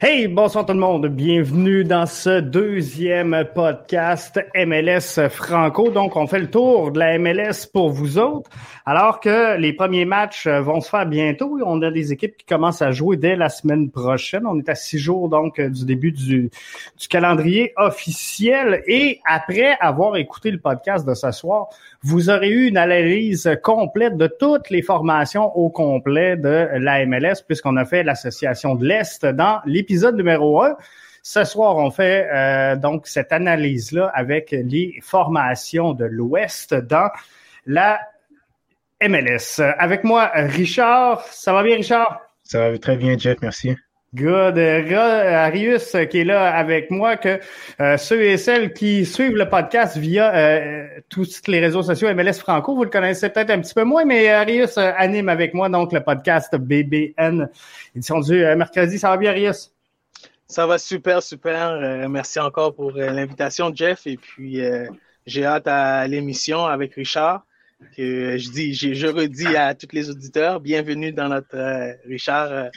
Hey, bonsoir tout le monde. Bienvenue dans ce deuxième podcast MLS Franco. Donc, on fait le tour de la MLS pour vous autres. Alors que les premiers matchs vont se faire bientôt. On a des équipes qui commencent à jouer dès la semaine prochaine. On est à six jours donc du début du, calendrier officiel. Et après avoir écouté le podcast de ce soir, vous aurez eu une analyse complète de toutes les formations au complet de la MLS puisqu'on a fait l'association de l'Est dans l'épisode numéro 1. Ce soir, on fait euh, donc cette analyse-là avec les formations de l'Ouest dans la MLS. Avec moi, Richard. Ça va bien, Richard? Ça va très bien, Jeff. Merci. Good. Arius qui est là avec moi, que euh, ceux et celles qui suivent le podcast via euh, tous les réseaux sociaux MLS Franco, vous le connaissez peut-être un petit peu moins, mais Arius anime avec moi donc le podcast BBN, édition du mercredi. Ça va bien, Arius? Ça va super, super. merci encore pour l'invitation, Jeff. Et puis, j'ai hâte à l'émission avec Richard. Que je dis, je redis à tous les auditeurs, bienvenue dans notre Richard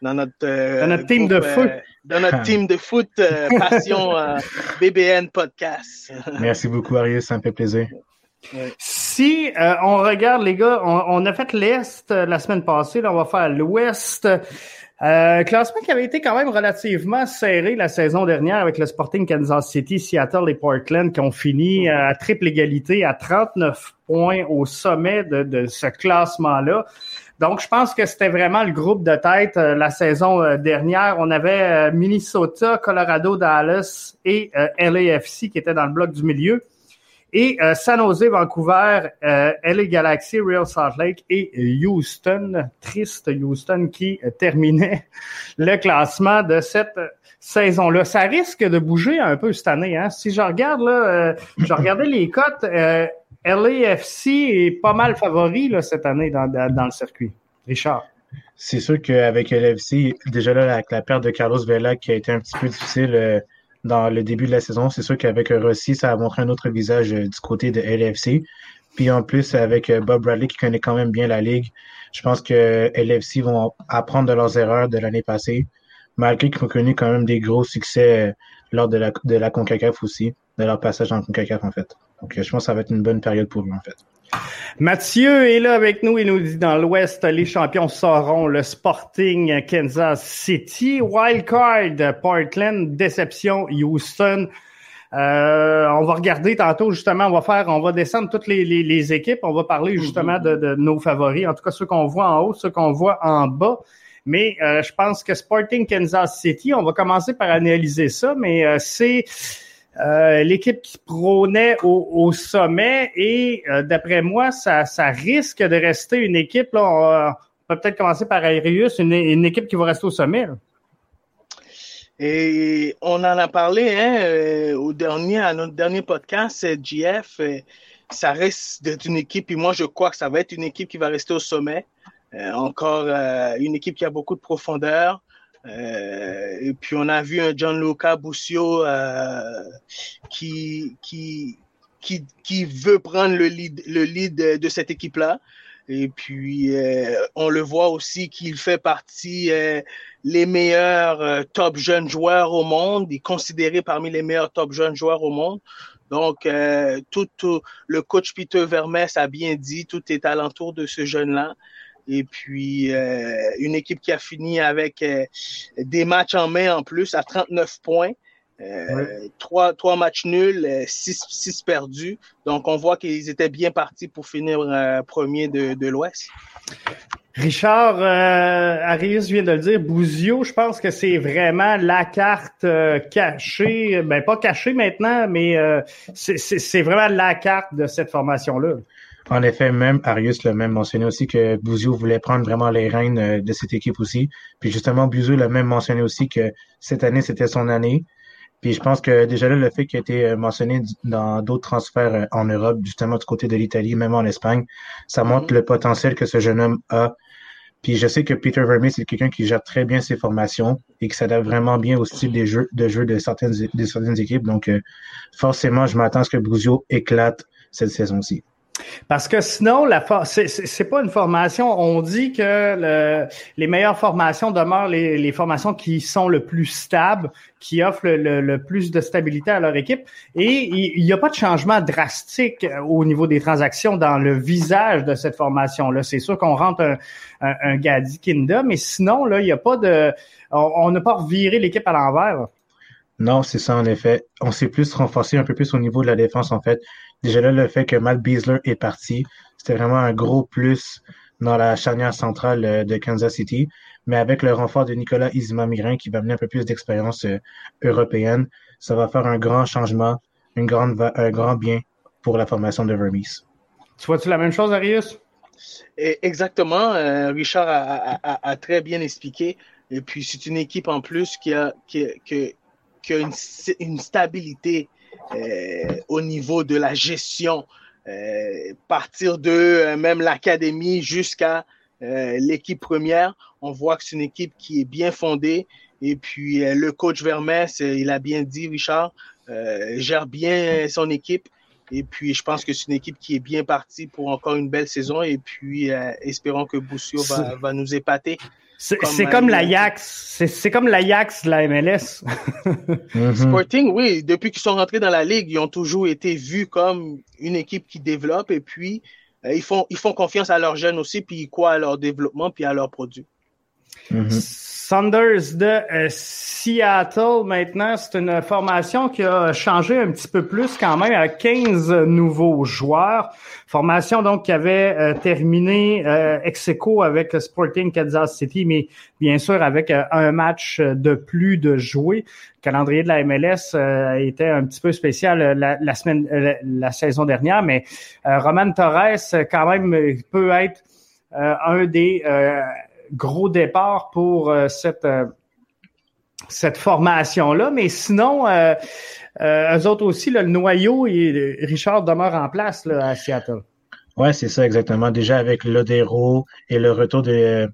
dans notre, euh, dans notre team de foot. Euh, dans notre team de foot euh, Passion BBN Podcast. Merci beaucoup, Arius, ça me fait plaisir. Si on regarde, les gars, on, a fait l'Est la semaine passée, là, on va faire l'Ouest. Classement qui avait été quand même relativement serré la saison dernière avec le Sporting Kansas City, Seattle et Portland qui ont fini à triple égalité à 39 points au sommet de, de ce classement-là. Donc, je pense que c'était vraiment le groupe de tête euh, la saison euh, dernière. On avait euh, Minnesota, Colorado, Dallas et LAFC qui étaient dans le bloc du milieu. Et San Jose, Vancouver, LA Galaxy, Real Salt Lake et Houston, triste Houston qui terminait le classement de cette saison-là. Ça risque de bouger un peu cette année. Hein? Si je regarde là, je regardais les cotes. LAFC est pas mal favori là, cette année dans, dans, le circuit. Richard. C'est sûr qu'avec LAFC, déjà là, avec la perte de Carlos Vela qui a été un petit peu difficile euh, dans le début de la saison, c'est sûr qu'avec Rossi, ça a montré un autre visage euh, du côté de LAFC. Puis en plus, avec euh, Bob Bradley qui connaît quand même bien la ligue, je pense que LAFC vont apprendre de leurs erreurs de l'année passée, malgré qu'ils ont connu quand même des gros succès lors de la, de la CONCACAF aussi, de leur passage en CONCACAF en fait. Donc, je pense que ça va être une bonne période pour lui, en fait. Mathieu est là avec nous. Il nous dit dans l'Ouest, les champions seront le Sporting Kansas City, Wildcard Portland, déception Houston. Euh, on va regarder tantôt justement, on va faire, on va descendre toutes les, les, équipes, on va parler justement de, de, nos favoris, en tout cas ceux qu'on voit en haut, ceux qu'on voit en bas. Mais euh, je pense que Sporting Kansas City, on va commencer par analyser ça, mais euh, c'est euh, l'équipe qui prônait au, sommet et euh, d'après moi, ça, risque de rester une équipe, là, on, peut peut-être commencer par Arius, une, équipe qui va rester au sommet. Et on en a parlé hein, euh, au dernier, à notre dernier podcast, GF, ça reste d'être une équipe, et moi je crois que ça va être une équipe qui va rester au sommet. encore une équipe qui a beaucoup de profondeur, euh, et puis on a vu un Gianluca Busio euh, qui, qui, qui, qui veut prendre le lead, le lead de cette équipe-là. Et puis, euh, on le voit aussi qu'il fait partie euh, les meilleurs euh, top jeunes joueurs au monde. Il est considéré parmi les meilleurs top jeunes joueurs au monde. Donc, tout, tout, le coach Peter Vermes a bien dit, tout est alentour de ce jeune-là. Et puis, euh, une équipe qui a fini avec euh, des matchs en main en plus à 39 points. Euh, trois, trois matchs nuls, six, six perdus. Donc, on voit qu'ils étaient bien partis pour finir premier de, de l'Ouest. Richard, euh, Arius vient de le dire, Bouzio, je pense que c'est vraiment la carte cachée, ben pas cachée maintenant, mais c'est vraiment la carte de cette formation-là. En effet, même Arius l'a même mentionné aussi que Bouzio voulait prendre vraiment les rênes euh, de cette équipe aussi. Puis justement, Bouzio l'a même mentionné aussi que cette année, c'était son année. Puis je pense que déjà là, le fait qu'il a été euh, mentionné dans d'autres transferts euh, en Europe, justement du côté de l'Italie, même en Espagne, ça montre le potentiel que ce jeune homme a. Puis je sais que Peter Vermeer, c'est quelqu'un qui gère très bien ses formations et qui s'adapte vraiment bien au style des jeux, de jeu de certaines, de certaines équipes. Donc forcément, je m'attends à ce que Bouzio éclate cette saison-ci. Parce que sinon, la c'est pas une formation. On dit que le, les meilleures formations demeurent les, les, formations qui sont le plus stables, qui offrent le, le, plus de stabilité à leur équipe. Et il n'y a pas de changement drastique au niveau des transactions dans le visage de cette formation-là. C'est sûr qu'on rentre un, un, un Gadi Kinda, mais sinon, là, il n'y a pas de. On n'a pas reviré l'équipe à l'envers. Non, c'est ça en effet. On s'est plus renforcé un peu plus au niveau de la défense en fait. Déjà là, le fait que Matt Beasler est parti, c'était vraiment un gros plus dans la charnière centrale euh, de Kansas City. Mais avec le renfort de Nicolas Izima-Mirin qui va amener un peu plus d'expérience euh, européenne, ça va faire un grand changement, une grande, un grand bien pour la formation de Vermis. Tu vois-tu la même chose, Arius? Exactement. Euh, Richard a, très bien expliqué. Et puis, c'est une équipe en plus qui a, qui, qui, qui a une, une stabilité euh, au niveau de la gestion, euh, partir de euh, même l'académie jusqu'à l'équipe première, on voit que c'est une équipe qui est bien fondée. Et puis le coach Vermès, il a bien dit, Richard, gère bien son équipe. Et puis, je pense que c'est une équipe qui est bien partie pour encore une belle saison. Et puis, espérons que Boussio va, va, nous épater. C'est comme l'Ajax. C'est comme l'Ajax de la MLS. Mhm. Sporting, oui. Depuis qu'ils sont rentrés dans la ligue, ils ont toujours été vus comme une équipe qui développe et puis euh, ils, font, ils font confiance à leurs jeunes aussi, puis ils croient à leur développement puis à leurs produits. Mhm. Sanders de euh, Seattle maintenant, c'est une formation qui a changé un petit peu plus quand même à 15 nouveaux joueurs. Formation donc qui avait euh, terminé euh, ex aequo avec Sporting Kansas City, mais bien sûr avec euh, un match de plus de jouer. Le calendrier de la MLS était un petit peu spécial la, semaine, la saison dernière, mais Roman Torres quand même peut être un des gros départ pour euh, cette euh, cette formation-là. Mais sinon, euh, eux autres aussi, le noyau et Richard demeure en place là, à Seattle. Ouais, c'est ça exactement. Déjà avec Lodero et le retour de,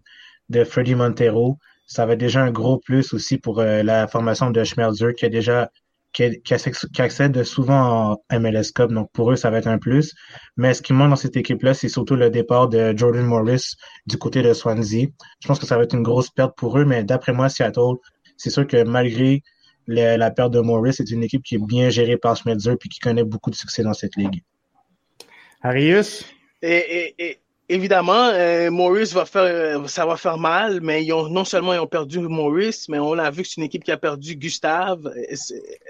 de Freddy Montero, ça va déjà un gros plus aussi pour la formation de Schmelzer qui a déjà qui, qui, accède souvent en MLS Cup. Donc, pour eux, ça va être un plus. Mais ce qui manque dans cette équipe-là, c'est surtout le départ de Jordan Morris du côté de Swansea. Je pense que ça va être une grosse perte pour eux, mais d'après moi, Seattle, c'est sûr que malgré la perte de Morris, c'est une équipe qui est bien gérée par Schmetzer puis qui connaît beaucoup de succès dans cette ligue. Arius? Et, et, Évidemment, euh, Maurice va faire, euh, ça va faire mal, mais ils ont, non seulement ils ont perdu Maurice, mais on a vu que c'est une équipe qui a perdu Gustave,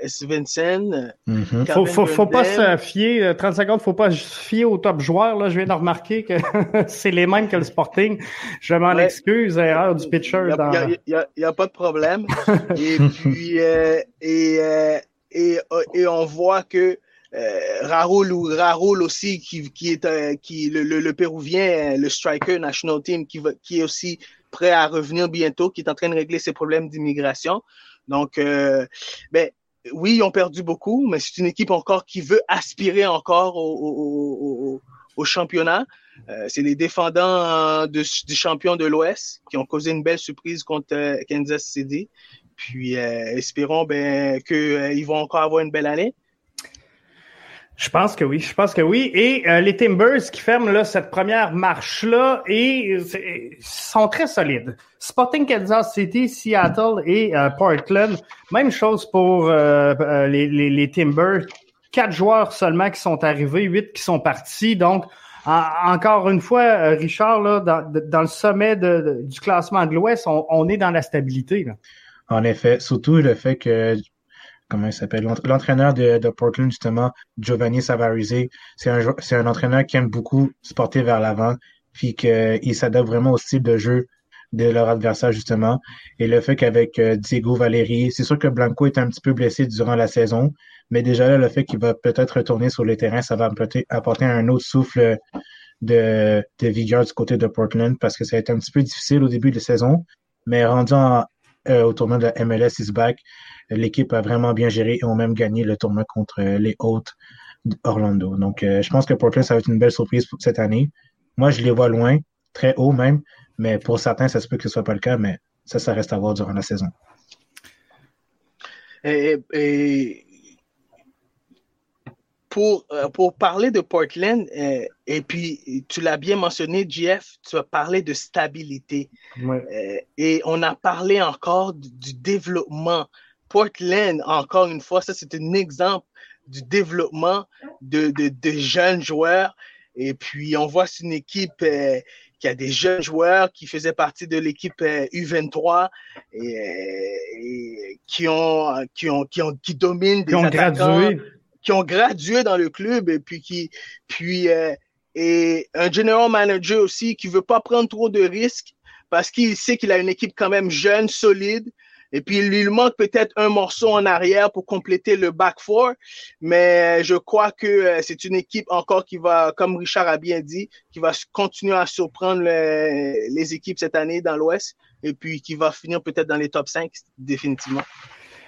Svensson. Mm faut, faut, faut, pas se fier, 30 euh, secondes, faut pas se fier aux top joueurs. Là, je viens de remarquer que c'est les mêmes que le Sporting. Je m'en excuse, erreur du pitcher. Il n'y a, y a, pas de problème. et puis, et, et, et, on voit que euh, Raoul ou Raoul aussi qui, qui est euh, qui le, le, péruvien le striker national team qui va, qui est aussi prêt à revenir bientôt qui est en train de régler ses problèmes d'immigration. Donc euh, ben oui ils ont perdu beaucoup mais c'est une équipe encore qui veut aspirer encore au, au, au, au championnat. Euh, c'est les défendants de, du champion de l'Ouest qui ont causé une belle surprise contre Kansas City. Puis espérons ben que ils vont encore avoir une belle année je pense que oui, je pense que oui. Et euh, les Timbers qui ferment là, cette première marche-là et sont très solides. Spotting Kansas City, Seattle et euh, Portland. Même chose pour euh, les, les, les, Timbers. Quatre joueurs seulement qui sont arrivés, huit qui sont partis. Donc, encore une fois, Richard, là, dans, le sommet du classement de l'Ouest, on, on, est dans la stabilité. Là. En effet, surtout le fait que comment il s'appelle, l'entraîneur de, Portland, justement, Giovanni Savarize, c'est un, un entraîneur qui aime beaucoup se porter vers l'avant, puis qu'il s'adapte vraiment au style de jeu de leur adversaire, justement. Et le fait qu'avec euh, Diego Valeri, c'est sûr que Blanco est un petit peu blessé durant la saison, mais déjà là, le fait qu'il va peut-être retourner sur le terrain, ça va apporter un autre souffle de, de vigueur du côté de Portland, parce que ça a été un petit peu difficile au début de la saison, mais rendu euh, au tournoi de la MLS is back, l'équipe a vraiment bien géré et ont même gagné le tournoi contre les Hawks d'Orlando. Donc, euh, je pense que Portland, ça va être une belle surprise pour cette année. Moi, je les vois loin, très haut même, mais pour certains, ça se peut que ce soit pas le cas, mais ça, ça reste à voir durant la saison. Et, pour, euh, pour parler de Portland, euh, et puis tu l'as bien mentionné, Jeff, tu as parlé de stabilité. et on a parlé encore du, développement. Portland, encore une fois, ça c'est un exemple du développement de, de, de, jeunes joueurs. Et puis on voit c'est une équipe qui a des jeunes joueurs qui faisaient partie de l'équipe U23 et, qui ont qui ont qui ont qui dominent des qui ont gradué qui ont gradué dans le club et puis qui puis euh, et un general manager aussi qui veut pas prendre trop de risques parce qu'il sait qu'il a une équipe quand même jeune, solide. Et puis, il lui manque peut-être un morceau en arrière pour compléter le back four. Mais je crois que euh, c'est une équipe encore qui va, comme Richard a bien dit, qui va continuer à surprendre les équipes cette année dans l'Ouest. Et puis, qui va finir peut-être dans les top 5, définitivement.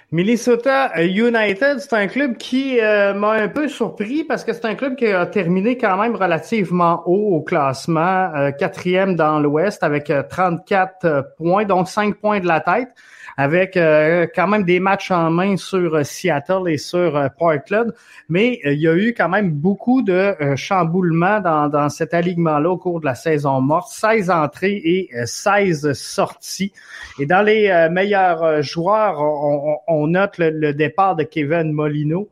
Minnesota United, c'est un club qui euh, m'a un peu surpris parce que c'est un club qui a terminé quand même relativement haut au classement, euh, quatrième dans l'Ouest avec 34 euh, points, donc 5 points de la tête avec euh, quand même des matchs en main sur euh, Seattle et sur euh, Portland. Mais il y a eu quand même beaucoup de chamboulements dans, dans cet alignement-là au cours de la saison morte. 16 entrées et 16 sorties. Et dans les meilleurs joueurs, on, note le, départ de Kevin Molino.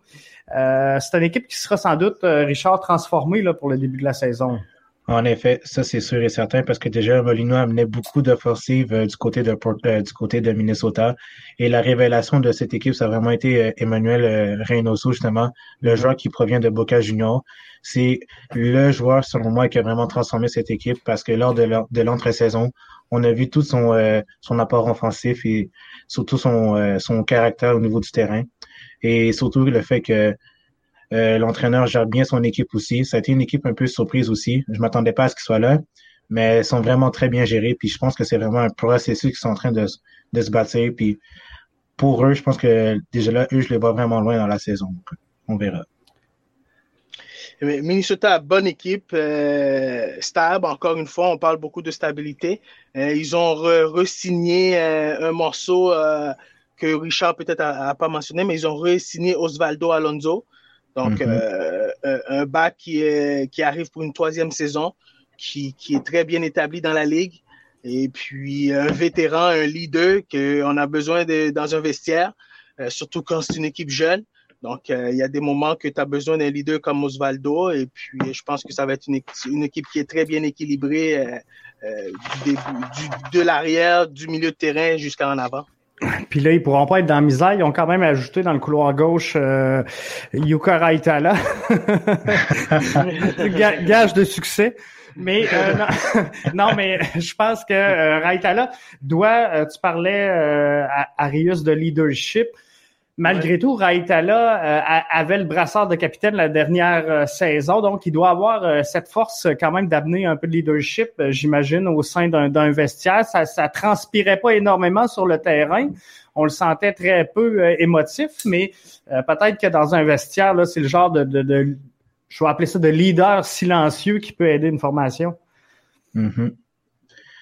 c'est une équipe qui sera sans doute, Richard, transformée là, pour le début de la saison. En effet, ça c'est sûr et certain parce que déjà Molino amenait beaucoup d'offensives euh, du côté de euh, du côté de Minnesota et la révélation de cette équipe ça a vraiment été euh, Emmanuel Reynoso justement, le mm-hmm. joueur qui provient de Boca Juniors. C'est le joueur selon moi qui a vraiment transformé cette équipe parce que lors de l'entre-saison, on a vu tout son son apport offensif et surtout son son caractère au niveau du terrain et surtout le fait que euh, l'entraîneur gère bien son équipe aussi. Ça a été une équipe un peu surprise aussi. Je m'attendais pas à ce qu'ils soient là, mais ils sont vraiment très bien gérés. Puis je pense que c'est vraiment un processus qui sont en train de, se bâtir. Puis pour eux, je pense que déjà là, eux, je les vois vraiment loin dans la saison. On verra. Minnesota, bonne équipe, euh, stable. Encore une fois, on parle beaucoup de stabilité. Euh, ils ont re-signé un morceau que Richard peut-être a, pas mentionné, mais ils ont re-signé Osvaldo Alonso. Donc, mhm. euh, un bac qui, est, qui arrive pour une troisième saison, qui, qui, est très bien établi dans la ligue. Et puis, un vétéran, un leader qu'on a besoin de, dans un vestiaire, euh, surtout quand c'est une équipe jeune. Donc, euh, il y a des moments que tu as besoin d'un leader comme Osvaldo. Et puis, je pense que ça va être une, une équipe qui est très bien équilibrée du, du, de l'arrière, du milieu de terrain jusqu'à en avant. Puis là, ils pourront pas être dans la misère. Ils ont quand même ajouté dans le couloir gauche euh, Yuka Raitala. Gage de succès. Mais euh, non, mais je pense que euh, Raitala doit, euh, tu parlais à Arius de leadership, Malgré tout, Raitala euh, avait le brassard de capitaine la dernière euh, saison, donc il doit avoir euh, cette force quand même d'amener un peu de leadership, j'imagine, au sein d'un vestiaire. Ça, ça transpirait pas énormément sur le terrain. On le sentait très peu émotif, mais peut-être que dans un vestiaire, là, c'est le genre de, de, je vais appeler ça de leader silencieux qui peut aider une formation. Mm-hmm.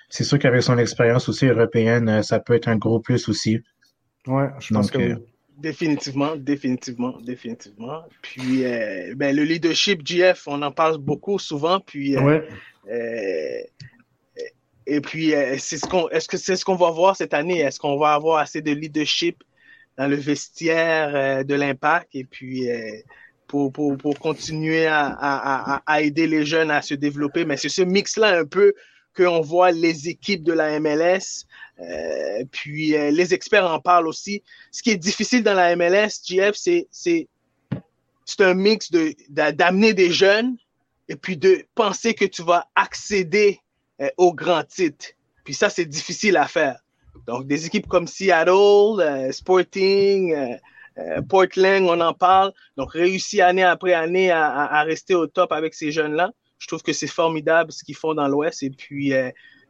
C'est sûr qu'avec son expérience aussi européenne, ça peut être un gros plus aussi. Ouais, je pense que Définitivement, définitivement, définitivement. Puis, euh, ben, le leadership, GF, on en parle beaucoup souvent. Puis, euh, euh, et puis, c'est ce qu'on, est-ce que c'est ce qu'on va voir cette année? Est-ce qu'on va avoir assez de leadership dans le vestiaire de l'impact? Et puis, pour, pour, pour continuer à, à, à, aider les jeunes à se développer. Mais c'est ce mix-là un peu qu'on voit les équipes de la MLS euh, puis euh, les experts en parlent aussi. Ce qui est difficile dans la MLS, GF, c'est c'est un mix de d'amener des jeunes et puis de penser que tu vas accéder euh, aux grands titres. Puis ça, c'est difficile à faire. Donc des équipes comme Seattle, Sporting, Portland, on en parle. Donc réussi année après année à, à, rester au top avec ces jeunes-là. Je trouve que c'est formidable ce qu'ils font dans l'Ouest. Et puis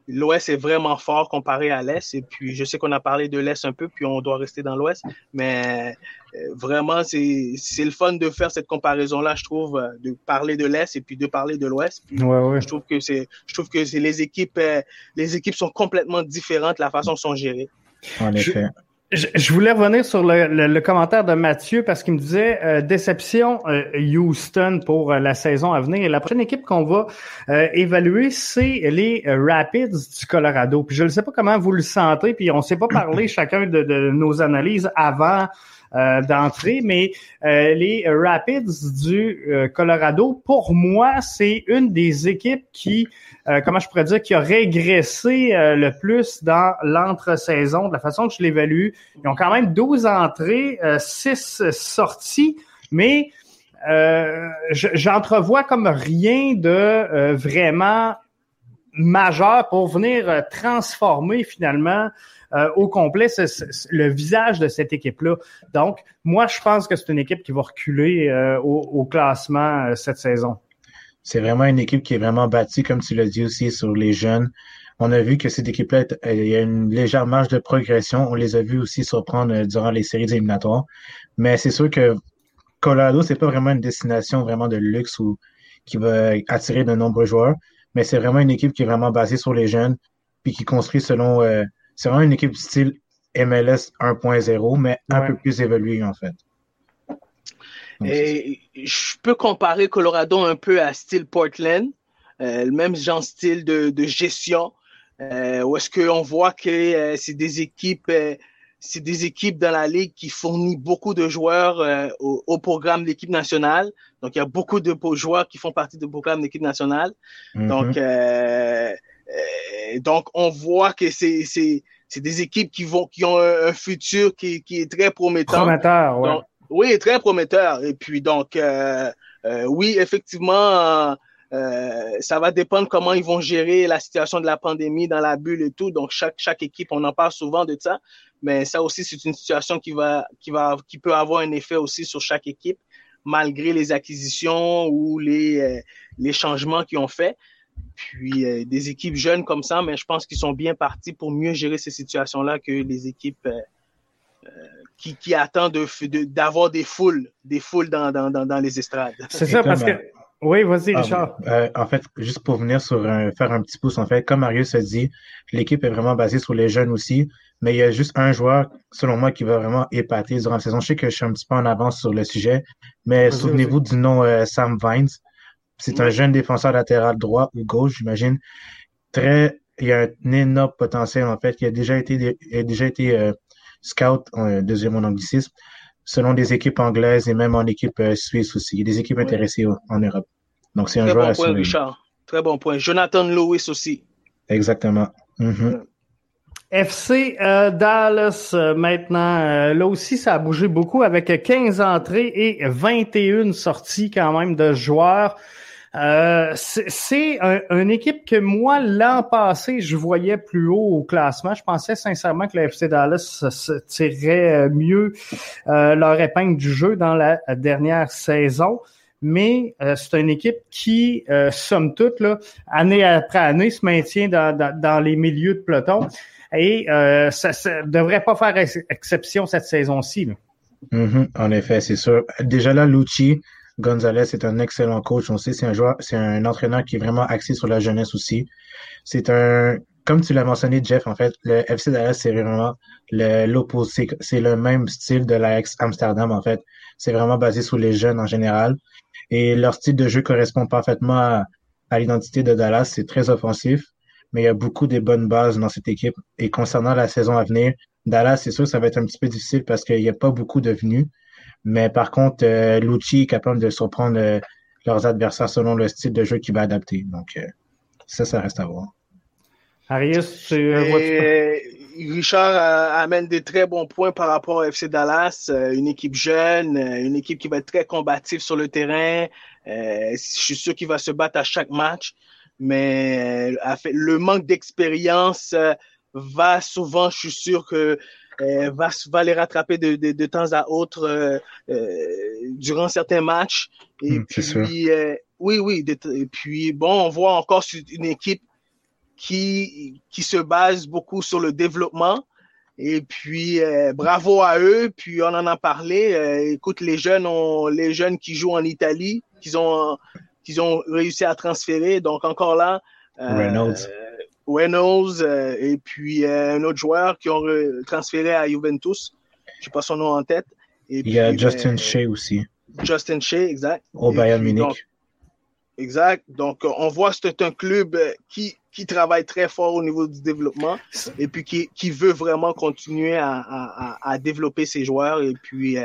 l'Ouest est vraiment fort comparé à l'Est. Et puis, je sais qu'on a parlé de l'Est un peu, puis on doit rester dans l'Ouest. Mais euh, vraiment, c'est le fun de faire cette comparaison-là, je trouve, euh, de parler de l'Est et puis de parler de l'Ouest. Ouais, ouais. Je trouve que c'est, je trouve que c'est les équipes, euh, les équipes sont complètement différentes, la façon dont sont gérées. En effet. Je, voulais revenir sur le, commentaire de Mathieu parce qu'il me disait euh, déception euh, Houston pour euh, la saison à venir. Et la prochaine équipe qu'on va évaluer, c'est les Rapids du Colorado. Puis je ne sais pas comment vous le sentez, puis on ne s'est pas parlé chacun de, de, nos analyses avant d'entrer, mais les Rapids du Colorado, pour moi, c'est une des équipes qui euh, comment je pourrais dire, qui a régressé euh, le plus dans l'entre-saison, de la façon que je l'évalue. Ils ont quand même 12 entrées, 6 euh, sorties, mais j'entrevois comme rien de vraiment majeur pour venir transformer finalement au complet le visage de cette équipe-là. Donc, moi, je pense que c'est une équipe qui va reculer au, classement cette saison. C'est vraiment une équipe qui est vraiment bâtie, comme tu l'as dit aussi, sur les jeunes. On a vu que cette équipe-là, il y a une légère marge de progression. On les a vus aussi surprendre euh, durant les séries éliminatoires. Mais c'est sûr que Colorado, c'est pas vraiment une destination vraiment de luxe ou qui va attirer de nombreux joueurs. Mais c'est vraiment une équipe qui est vraiment basée sur les jeunes, puis qui construit selon. Euh, c'est vraiment une équipe style MLS 1.0, mais un peu plus évoluée en fait. Et je peux comparer Colorado un peu à style Portland, euh, le même genre style de, de gestion, euh, où est-ce qu'on voit que euh, c'est des équipes, euh, c'est des équipes dans la ligue qui fournissent beaucoup de joueurs euh, au, au, programme de l'équipe nationale. Donc il y a beaucoup de joueurs qui font partie du programme de l'équipe nationale. Mm-hmm. Donc donc on voit que c'est c'est c'est des équipes qui vont qui ont un, futur qui, qui est très promettant. Prometteur, ouais. Oui, très prometteur. Et puis donc, euh, euh, oui, effectivement, euh, ça va dépendre comment ils vont gérer la situation de la pandémie dans la bulle et tout. Donc chaque chaque équipe, on en parle souvent de ça, mais ça aussi c'est une situation qui va qui va qui peut avoir un effet aussi sur chaque équipe malgré les acquisitions ou les les changements qu'ils ont fait. Puis des équipes jeunes comme ça, mais je pense qu'ils sont bien partis pour mieux gérer ces situations-là que les équipes qui, qui attend d'avoir de, des foules, des foules dans, dans, dans, les estrades. C'est ça, parce que. Oui, vas-y, ah, Richard. Euh, en fait, juste pour venir sur un, faire un petit pouce, en fait, comme Marius a dit, l'équipe est vraiment basée sur les jeunes aussi, mais il y a juste un joueur, selon moi, qui va vraiment épater durant la saison. Je sais que je suis un petit peu en avance sur le sujet, mais souvenez-vous du nom euh, Sam Vines. C'est un jeune défenseur latéral droit ou gauche, j'imagine. Très, il y a un énorme potentiel, en fait, qui a déjà été, a déjà été euh, scout, deuxième en anglicisme, selon des équipes anglaises et même en équipe euh, suisse aussi. Il y a des équipes intéressées en Europe. Donc, c'est un joueur bon point, Richard. Très bon point. Jonathan Lewis aussi. Exactement. Mm-hmm. FC euh, Dallas euh, maintenant. là aussi, ça a bougé beaucoup avec 15 entrées et 21 sorties quand même de joueurs. Euh, c'est une équipe que moi, l'an passé, je voyais plus haut au classement. Je pensais sincèrement que la FC Dallas se tirerait mieux euh, leur épingle du jeu dans la dernière saison. Mais euh, c'est une équipe qui, somme toute, là, année après année, se maintient dans, dans, les milieux de peloton. Et ça ne devrait pas faire exception cette saison-ci. Mm-hmm. en effet, c'est sûr. Déjà là, Lucci, Gonzalez est un excellent coach. On sait, c'est un joueur, c'est un entraîneur qui est vraiment axé sur la jeunesse aussi. C'est un, comme tu l'as mentionné, Jeff, en fait, le FC Dallas, c'est vraiment l'opposé. C'est le même style de l'Ajax Amsterdam, en fait. C'est vraiment basé sur les jeunes en général. Et leur style de jeu correspond parfaitement à, à l'identité de Dallas. C'est très offensif, mais il y a beaucoup de bonnes bases dans cette équipe. Et concernant la saison à venir, Dallas, c'est sûr, ça va être un petit peu difficile parce qu'il n'y a pas beaucoup de venus. Mais par contre, euh, Lucci est capable de surprendre euh, leurs adversaires selon le style de jeu qu'il va adapter. Donc, euh, ça, ça reste à voir. Arius, tu Richard amène des très bons points par rapport au FC Dallas, une équipe jeune, une équipe qui va être très combative sur le terrain. je suis sûr qu'il va se battre à chaque match, mais le manque d'expérience va souvent, je suis sûr que euh, va, va les rattraper de, de, de temps à autre euh, euh durant certains matchs. Et hmm, puis, euh, oui, oui. Et puis, bon, on voit encore une équipe qui, qui se base beaucoup sur le développement. Et puis, bravo à eux. Puis, on en a parlé. écoute, les jeunes, ont, les jeunes qui jouent en Italie, qu'ils ont, qu'ils ont réussi à transférer. Donc, encore là, Reynolds. Reynolds et puis un autre joueur qui ont transféré à Juventus. Je n'ai pas son nom en tête. Il y a Justin Shea aussi. Justin Shea, exact. Au Bayern Munich. exact. Donc, on voit que c'est un club qui, qui travaille très fort au niveau du développement et puis qui, qui veut vraiment continuer à, à, à développer ses joueurs et puis,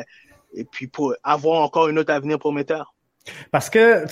et puis pour avoir encore une autre avenir prometteur. Parce que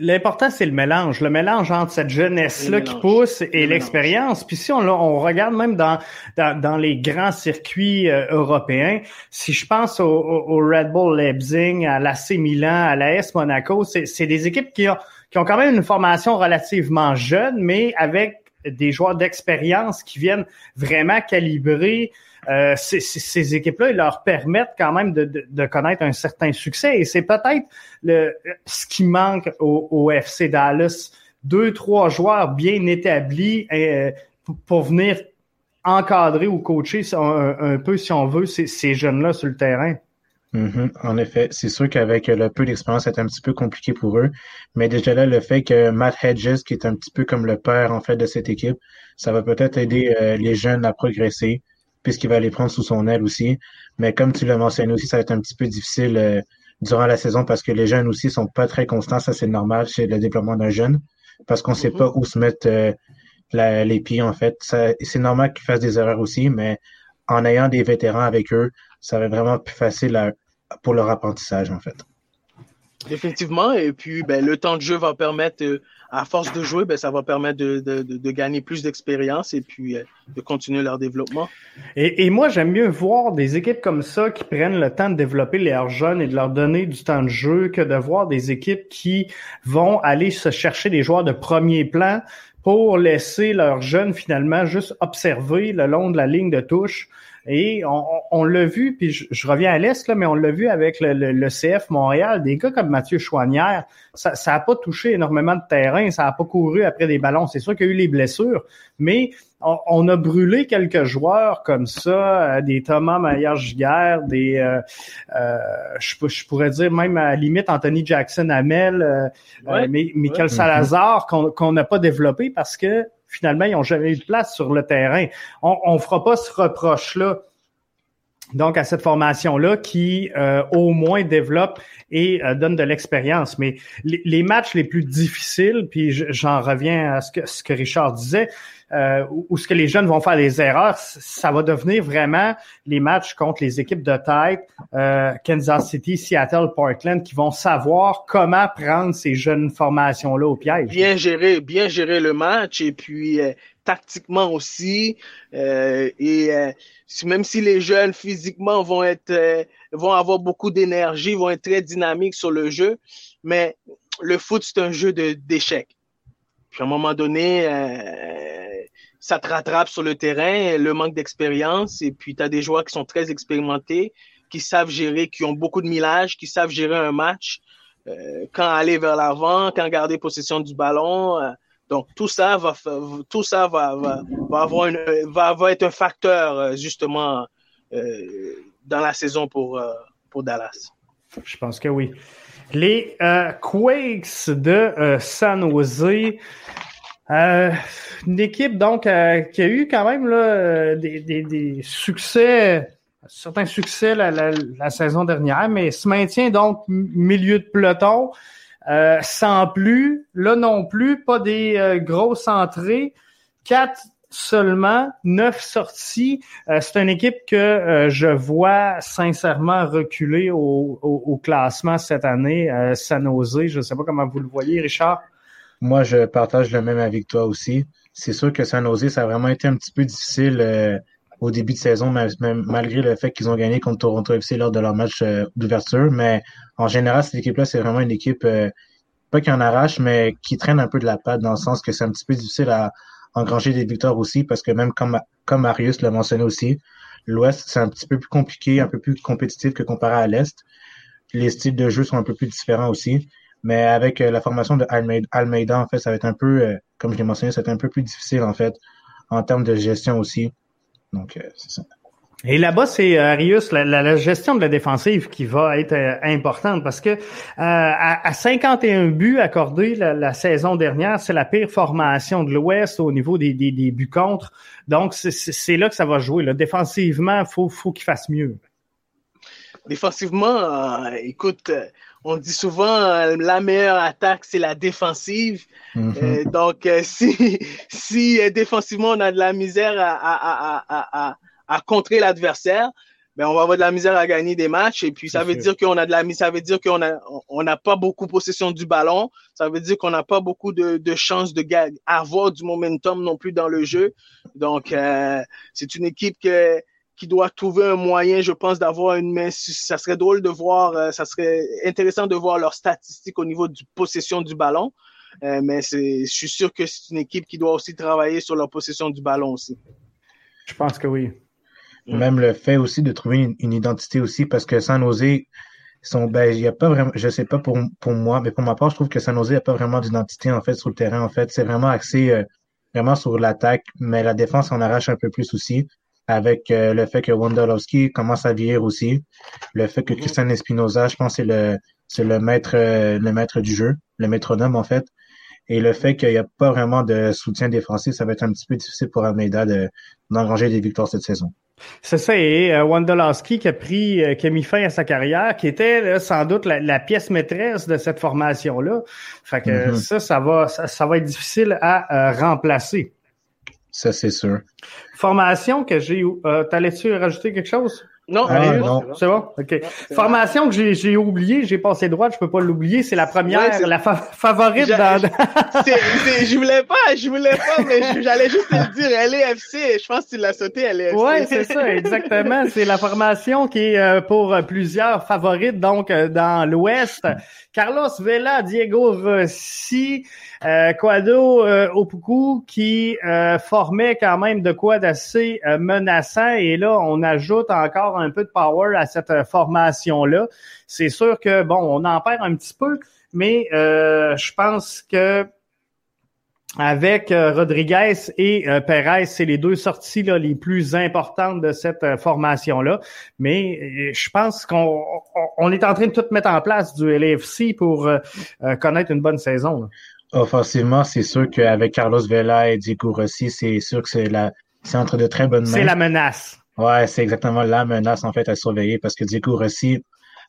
l'important, c'est le mélange. Le mélange entre cette jeunesse-là qui pousse et l'expérience. Puis si on, on, regarde même dans, dans, dans les grands circuits euh, européens, si je pense au, au, Red Bull Leipzig, à l'AC Milan, à l'AS Monaco, c'est des équipes qui ont, qui ont quand même une formation relativement jeune, mais avec des joueurs d'expérience qui viennent vraiment calibrer euh, ces, équipes-là, ils leur permettent quand même de, connaître un certain succès. Et c'est peut-être le ce qui manque au, FC Dallas. Deux, trois joueurs bien établis euh, pour, venir encadrer ou coacher un, peu, si on veut, ces, jeunes-là sur le terrain. Mm-hmm. En effet, c'est sûr qu'avec le peu d'expérience, c'est un petit peu compliqué pour eux. Mais déjà là, le fait que Matt Hedges, qui est un petit peu comme le père en fait de cette équipe, ça va peut-être aider euh, les jeunes à progresser puisqu'il va les prendre sous son aile aussi. Mais comme tu l'as mentionné aussi, ça va être un petit peu difficile euh, durant la saison parce que les jeunes aussi sont pas très constants. Ça, c'est normal chez le développement d'un jeune parce qu'on sait pas mm-hmm. où se mettre euh, les pieds, en fait. C'est normal qu'ils fassent des erreurs aussi, mais en ayant des vétérans avec eux, ça va être vraiment plus facile pour leur apprentissage, en fait. Définitivement. Et puis, ben, le temps de jeu va permettre, euh, à force de jouer, ben, ça va permettre de, gagner plus d'expérience et puis euh, de continuer leur développement. Et moi, j'aime mieux voir des équipes comme ça qui prennent le temps de développer leurs jeunes et de leur donner du temps de jeu que de voir des équipes qui vont aller se chercher des joueurs de premier plan pour laisser leurs jeunes finalement juste observer le long de la ligne de touche et on, l'a vu, puis je, reviens à l'Est, là, mais on l'a vu avec le, le, CF Montréal, des gars comme Mathieu Chouanière, ça n'a pas touché énormément de terrain, ça n'a pas couru après des ballons. C'est sûr qu'il y a eu les blessures, mais on, a brûlé quelques joueurs comme ça, euh, des Thomas Maillard-Giguère, des euh, euh, je, pourrais dire même à la limite Anthony Jackson Hamel, mais Michael Salazar qu'on n'a pas développé parce que finalement, ils n'ont jamais eu de place sur le terrain. On ne fera pas ce reproche-là donc à cette formation-là qui euh, au moins développe et euh, donne de l'expérience. Mais les, matchs les plus difficiles, puis j'en reviens à ce que, ce que Richard disait, euh, où, ce que les jeunes vont faire des erreurs, ça va devenir vraiment les matchs contre les équipes de tête, euh, Kansas City, Seattle, Portland, qui vont savoir comment prendre ces jeunes formations-là au piège. Bien gérer, bien gérer le match et puis euh, tactiquement aussi. et même si les jeunes physiquement vont être, vont avoir beaucoup d'énergie, vont être très dynamiques sur le jeu, mais le foot c'est un jeu d'échecs. Puis à un moment donné, ça te rattrape sur le terrain, le manque d'expérience. Et puis, tu as des joueurs qui sont très expérimentés, qui savent gérer, qui ont beaucoup de millage, qui savent gérer un match, euh, quand aller vers l'avant, quand garder possession du ballon. Euh. donc, tout ça va, avoir une, va, être un facteur, euh, justement, dans la saison pour, pour Dallas. Je pense que oui. Les Quakes de San Jose, euh, une équipe donc euh, qui a eu quand même euh, des, des, succès, certains succès la, saison dernière, mais se maintient donc milieu de peloton. Euh, sans plus, là non plus, pas des grosses entrées. Quatre seulement, neuf sorties. c'est une équipe que je vois sincèrement reculer au, classement cette année. San Jose, je ne sais pas comment vous le voyez, Richard. Moi, je partage le même avec toi aussi. C'est sûr que San ça a vraiment été un petit peu difficile euh, au début de saison, malgré le fait qu'ils ont gagné contre Toronto FC lors de leur match euh, d'ouverture. Mais en général, cette équipe-là, c'est vraiment une équipe, euh, pas qui en arrache, mais qui traîne un peu de la patte dans le sens que c'est un petit peu difficile à engranger des victoires aussi, parce que même comme, comme Marius l'a mentionné aussi, l'Ouest, c'est un petit peu plus compliqué, un peu plus compétitif que comparé à l'Est. Les styles de jeu sont un peu plus différents aussi. Mais avec euh, la formation de Almeida, en fait, ça va être un peu, comme je l'ai mentionné, ça va être un peu plus difficile, en fait, en termes de gestion aussi. Donc, euh, c'est ça. Et là-bas, c'est euh, Arius, la, gestion de la défensive qui va être euh, importante parce que euh, à, 51 buts accordés la, saison dernière, c'est la pire formation de l'Ouest au niveau des, buts contre. Donc, c'est là que ça va jouer. Là. Défensivement, faut, faut qu'il fasse mieux. Défensivement, écoute, on dit souvent la meilleure attaque, c'est la défensive. Mm-hmm. donc, si, si défensivement, on a de la misère à, à à contrer l'adversaire, ben on va avoir de la misère à gagner des matchs et puis ça veut dire qu'on a de la ça veut dire qu'on a on n'a pas beaucoup possession du ballon, ça veut dire qu'on n'a pas beaucoup de, de chances de avoir du momentum non plus dans le jeu. Donc euh, c'est une équipe que, qui doit trouver un moyen, je pense, d'avoir une main. Ça serait drôle de voir, euh, ça serait intéressant de voir leurs statistiques au niveau du possession du ballon. Euh, mais c'est, je suis sûr que c'est une équipe qui doit aussi travailler sur leur possession du ballon aussi. Je pense que oui. Même le fait aussi de trouver une, identité aussi, parce que San Jose, sont, ben, il y a pas vraiment, je sais pas pour, pour moi, mais pour ma part, je trouve que San Jose n'a pas vraiment d'identité, en fait, sur le terrain, en fait. C'est vraiment axé, euh, vraiment sur l'attaque, mais la défense en arrache un peu plus aussi, avec euh, le fait que Wondolowski commence à vieillir aussi, le fait que mm-hmm. Christian Espinoza, je pense, c'est le, c'est le maître, euh, le maître du jeu, le métronome, en fait. Et le fait qu'il n'y a pas vraiment de soutien défensif, ça va être un petit peu difficile pour Almeida de, d'engranger des victoires cette saison. C'est ça, et euh, Wondolowski qui a pris, euh, qui a mis fin à sa carrière, qui était sans doute la, pièce maîtresse de cette formation-là. Fait que mm-hmm. ça, ça va, ça, va être difficile à euh, remplacer. Ça, c'est sûr. Formation que j'ai. Euh, T'allais-tu rajouter quelque chose? Non, ah, non. c'est bon? Ok. Formation que j'ai oublié, j'ai passé droit, je peux pas l'oublier. C'est la première, la favorite dans. je voulais pas, je voulais pas, mais j'allais juste te dire LFC. Je pense que tu l'as sauté LFC. Ouais, c'est ça, exactement. c'est la formation qui est euh, pour plusieurs favorites, donc euh, dans l'Ouest. Carlos Vela, Diego Rossi, euh, Quado euh, Opuku qui euh, formait quand même de quoi d'assez euh, menaçant et là on ajoute encore un peu de power à cette formation là. C'est sûr que bon on en perd un petit peu, mais je pense que avec Rodriguez et Perez, c'est les deux sorties là, les plus importantes de cette formation-là. Mais je pense qu'on on est en train de tout mettre en place du LFC pour connaître une bonne saison. Offensivement, c'est sûr qu'avec Carlos Vela et Diego Rossi, c'est sûr que c'est la, c'est entre de très bonnes mains. C'est la menace. Ouais, c'est exactement la menace, en fait, à surveiller parce que Diego Rossi,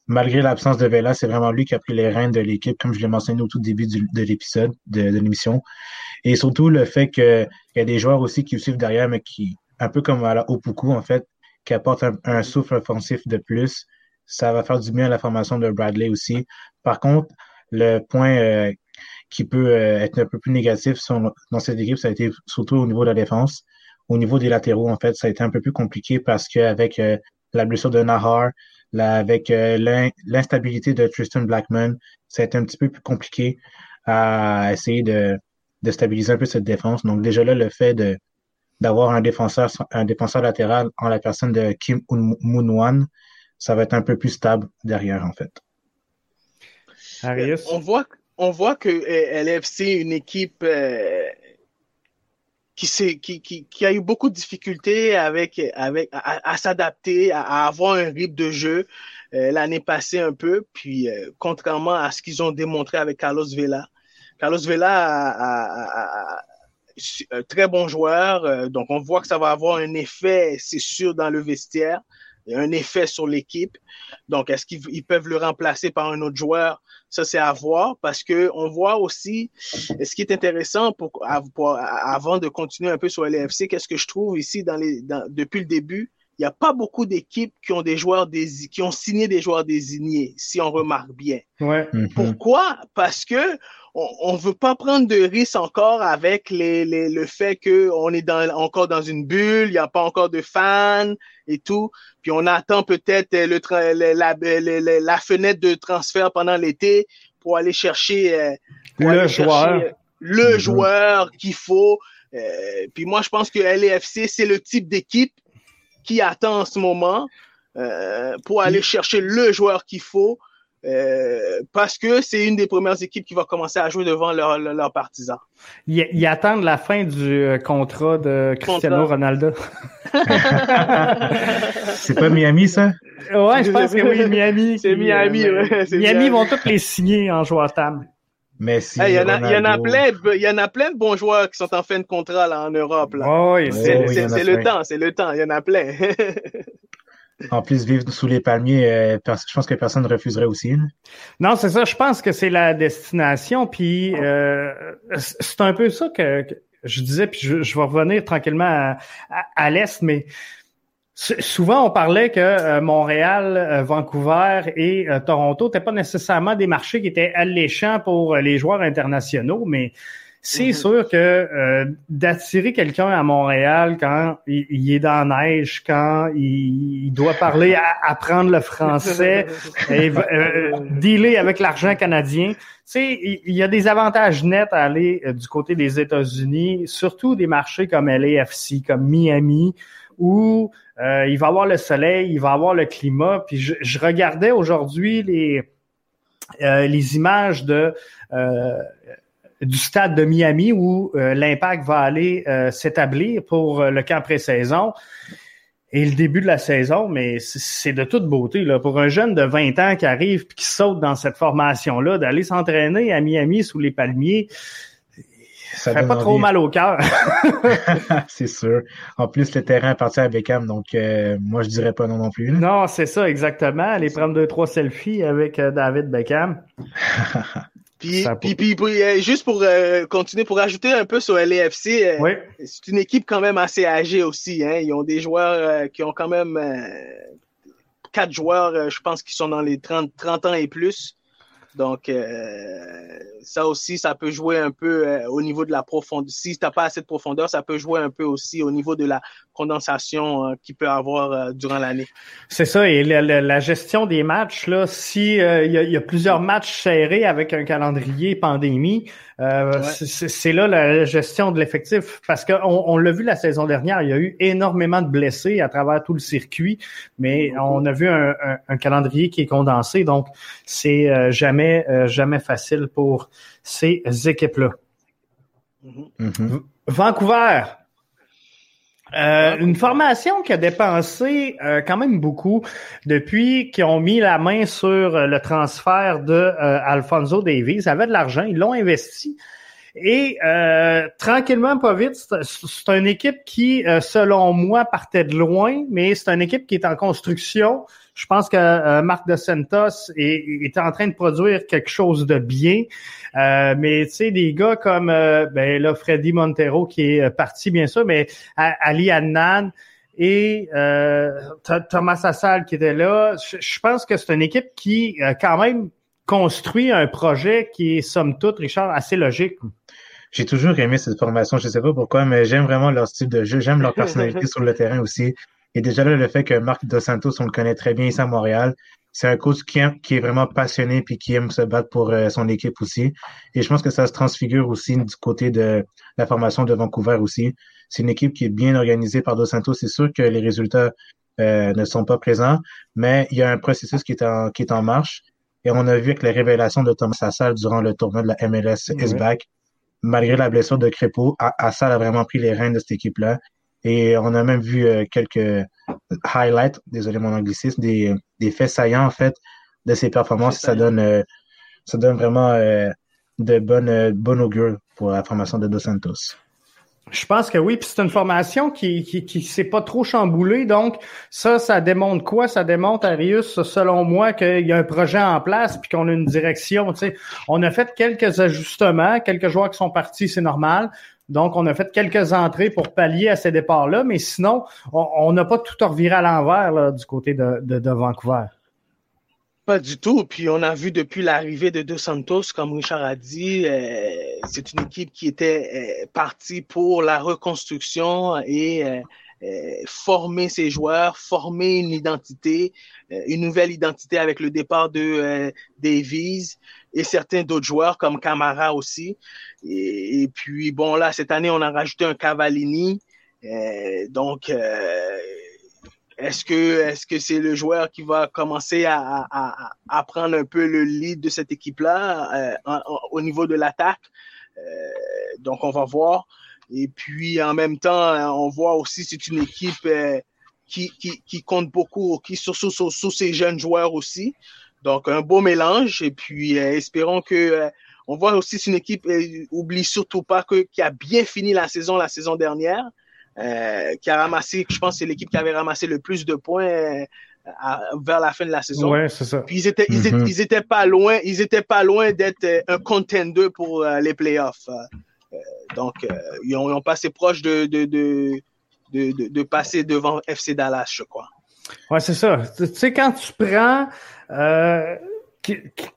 malgré l'absence de Vela, c'est vraiment lui qui a pris les rênes de l'équipe, comme je l'ai mentionné au tout début de l'épisode, de, l'émission. Et surtout, le fait qu'il y a des joueurs aussi qui suivent derrière, mais qui, un peu comme à la Opoku, en fait, qui apportent un, souffle offensif de plus. Ça va faire du bien à la formation de Bradley aussi. Par contre, le point euh, qui peut euh, être un peu plus négatif dans cette équipe, ça a été surtout au niveau de la défense. Au niveau des latéraux, en fait, ça a été un peu plus compliqué parce qu'avec euh, la blessure de Nahar, avec euh, l'instabilité de Tristan Blackman, ça a été un petit peu plus compliqué à essayer de, stabiliser un peu cette défense. Donc déjà là, le fait d'avoir un défenseur latéral en la personne de Kim Moon ça va être un peu plus stable derrière en fait. On voit on voit que euh, LFC une équipe euh, qui, a eu beaucoup de difficultés avec, à, s'adapter, à, avoir un rythme de jeu euh, l'année passée un peu. Puis, contrairement à ce qu'ils ont démontré avec Carlos Vela, Carlos Vela a, un très bon joueur. donc, on voit que ça va avoir un effet, c'est sûr, dans le vestiaire. Un effet sur l'équipe. Donc, est-ce qu'ils peuvent le remplacer par un autre joueur? Ça, c'est à voir parce que on voit aussi ce qui est intéressant pour, avant de continuer un peu sur LFC, qu'est-ce que je trouve ici dans les, depuis le début, il n'y a pas beaucoup d'équipes qui ont des joueurs qui ont signé des joueurs désignés, si on remarque bien. Ouais. Mhm. Pourquoi? Parce que on ne veut pas prendre de risques encore avec les, les, le fait qu'on est dans, encore dans une bulle, il n'y a pas encore de fans et tout. Puis on attend peut-être le, la, la, la, fenêtre de transfert pendant l'été pour aller chercher, euh, le, joueur. le mhm. joueur qu'il faut. Euh, puis moi, je pense que LAFC, c'est le type d'équipe qui attend en ce moment euh, pour aller chercher le joueur qu'il faut. Euh, parce que c'est une des premières équipes qui va commencer à jouer devant leurs leur partisans. Ils, attendent la fin du euh, contrat de Cristiano Ronaldo. c'est pas Miami, ça? Ouais, je pense que oui, Miami. C'est Miami, euh, ouais. Miami vont tous les signer en joueur TAM. Messi, Il y, en a, Ronaldo. y en a plein, il y en a plein de bons joueurs qui sont en fin de contrat là, en Europe. Là. oui, C'est oui, il c'est- le temps, c'est le temps, il y en a plein. En plus, vivre sous les palmiers, euh, je pense que personne ne refuserait aussi. Non, c'est ça. Je pense que c'est la destination. Puis euh, c'est un peu ça que, je disais. Puis je, vais revenir tranquillement à, l'est, mais souvent on parlait que euh, Montréal, euh, Vancouver et Toronto n'étaient pas nécessairement des marchés qui étaient alléchants pour les joueurs internationaux, mais c'est Mhm. sûr que euh, d'attirer quelqu'un à Montréal quand il, il est dans la neige, quand il, il doit parler, à- apprendre le français, et euh, dealer avec l'argent canadien. Tu sais, il il y a des avantages nets à aller euh, du côté des États-Unis, surtout des marchés comme LAFC, comme Miami, où euh, il va avoir le soleil, il va avoir le climat. Puis je, je regardais aujourd'hui les euh, les images de euh, du stade de Miami où euh, l'impact va aller euh, s'établir pour euh, le camp pré-saison et le début de la saison, mais c'est- de toute beauté. Là. Pour un jeune de 20 ans qui arrive et qui saute dans cette formation-là, d'aller s'entraîner à Miami sous les palmiers, ça fait pas trop mal au cœur. c'est sûr. En plus, le terrain appartient à Beckham, donc euh, moi, je dirais pas non non plus. là. non, c'est ça, exactement. Aller prendre deux, trois selfies avec euh, David Beckham. puis, Ça puis, puis, puis, euh, juste pour euh, continuer, pour ajouter un peu sur LAFC, euh, Oui. c'est une équipe quand même assez âgée aussi. Hein. Ils ont des joueurs qui ont quand même quatre joueurs, je pense, qui sont dans les 30, 30 ans et plus. Donc, ça aussi, ça peut jouer un peu au niveau de la profondeur. Si tu n'as pas assez de profondeur, ça peut jouer un peu aussi au niveau de la condensation euh, qu'il peut avoir euh, durant l'année. C'est ça, et la, la- la gestion des matchs, là, si euh, il y, a, il y a plusieurs matchs serrés avec un calendrier pandémie, euh, Ouais. c'est- là la gestion de l'effectif. Parce qu'on on, l'a vu la saison dernière, il y a eu énormément de blessés à travers tout le circuit, mais on a vu un, un- un calendrier qui est condensé, donc c'est euh, jamais euh, jamais facile pour ces équipes-là. Mhm. Mhm. Vancouver. Euh, une formation qui a dépensé euh, quand même beaucoup depuis qu'ils ont mis la main sur euh, le transfert de euh, Alfonso Davies. Ils avaient de l'argent, ils l'ont investi. Et euh, tranquillement, pas vite, c'est c'est une équipe qui, euh, selon moi, partait de loin, mais c'est une équipe qui est en construction. Je pense que euh, Marc De Santos est, est en train de produire quelque chose de bien. Euh, mais tu sais, des gars comme euh, ben là, Freddy Montero qui est euh, parti, bien sûr, mais A- Ali Adnan et euh, Th- Thomas Assal qui était là. Je, je pense que c'est une équipe qui euh, quand même construit un projet qui est, somme toute, Richard, assez logique. J'ai toujours aimé cette formation, je sais pas pourquoi, mais j'aime vraiment leur style de jeu, j'aime leur personnalité sur le terrain aussi. Et déjà là, le fait que Marc Dos Santos, on le connaît très bien ici à Montréal, c'est un coach qui, aime- qui est vraiment passionné puis qui aime se battre pour euh, son équipe aussi. Et je pense que ça se transfigure aussi du côté de la formation de Vancouver aussi. C'est une équipe qui est bien organisée par Dos Santos. C'est sûr que les résultats euh, ne sont pas présents, mais il y a un processus qui est en, qui est en marche. Et on a vu avec la révélation de Thomas Assal durant le tournoi de la MLS Oui. is back, malgré la blessure de Crépeau, Assal a vraiment pris les rênes de cette équipe-là. Et on a même vu euh, quelques highlights, désolé mon anglicisme, des, des faits saillants en fait de ses performances. Ça donne, euh, ça donne vraiment euh, de bonnes euh, bonne augure pour la formation de Dos Santos. Je pense que oui, puis c'est une formation qui qui, qui s'est pas trop chamboulée, donc ça, ça démontre quoi? Ça démontre, Arius, selon moi, qu'il y a un projet en place puis qu'on a une direction. Tu sais, on a fait quelques ajustements, quelques joueurs qui sont partis, c'est normal. Donc, on a fait quelques entrées pour pallier à ces départs-là, mais sinon, on n'a pas tout reviré à l'envers du côté de, de Vancouver. Pas du tout. Puis on a vu depuis l'arrivée de Dos Santos, comme Richard a dit, euh, c'est une équipe qui était euh, partie pour la reconstruction et euh, former ses joueurs, former une identité, une nouvelle identité avec le départ de Davies et certains d'autres joueurs comme Camara aussi. Et, puis bon là, cette année, on a rajouté un Cavallini. Donc est-ce que est-ce que c'est le joueur qui va commencer à, prendre un peu le lead de cette équipe-là euh, au niveau de l'attaque? Euh, donc on va voir. Et puis, en même temps, on voit aussi c'est une équipe qui, qui, qui, compte beaucoup, qui sur, sur, sur, ces jeunes joueurs aussi. Donc, un beau mélange. Et puis, espérons que on voit aussi c'est une équipe, oublie surtout pas que qui a bien fini la saison la saison dernière, qui a ramassé, je pense, c'est l'équipe qui avait ramassé le plus de points vers la fin de la saison. Ouais, c'est ça. Puis ils étaient, ils, étaient, mm-hmm. ils étaient pas loin, ils étaient pas loin d'être euh, un contender pour euh, les playoffs. Euh, donc, ils ont, ils, ont, passé proche de de, de, de, de, passer devant FC Dallas, je crois. Ouais, c'est ça. Tu sais, quand tu prends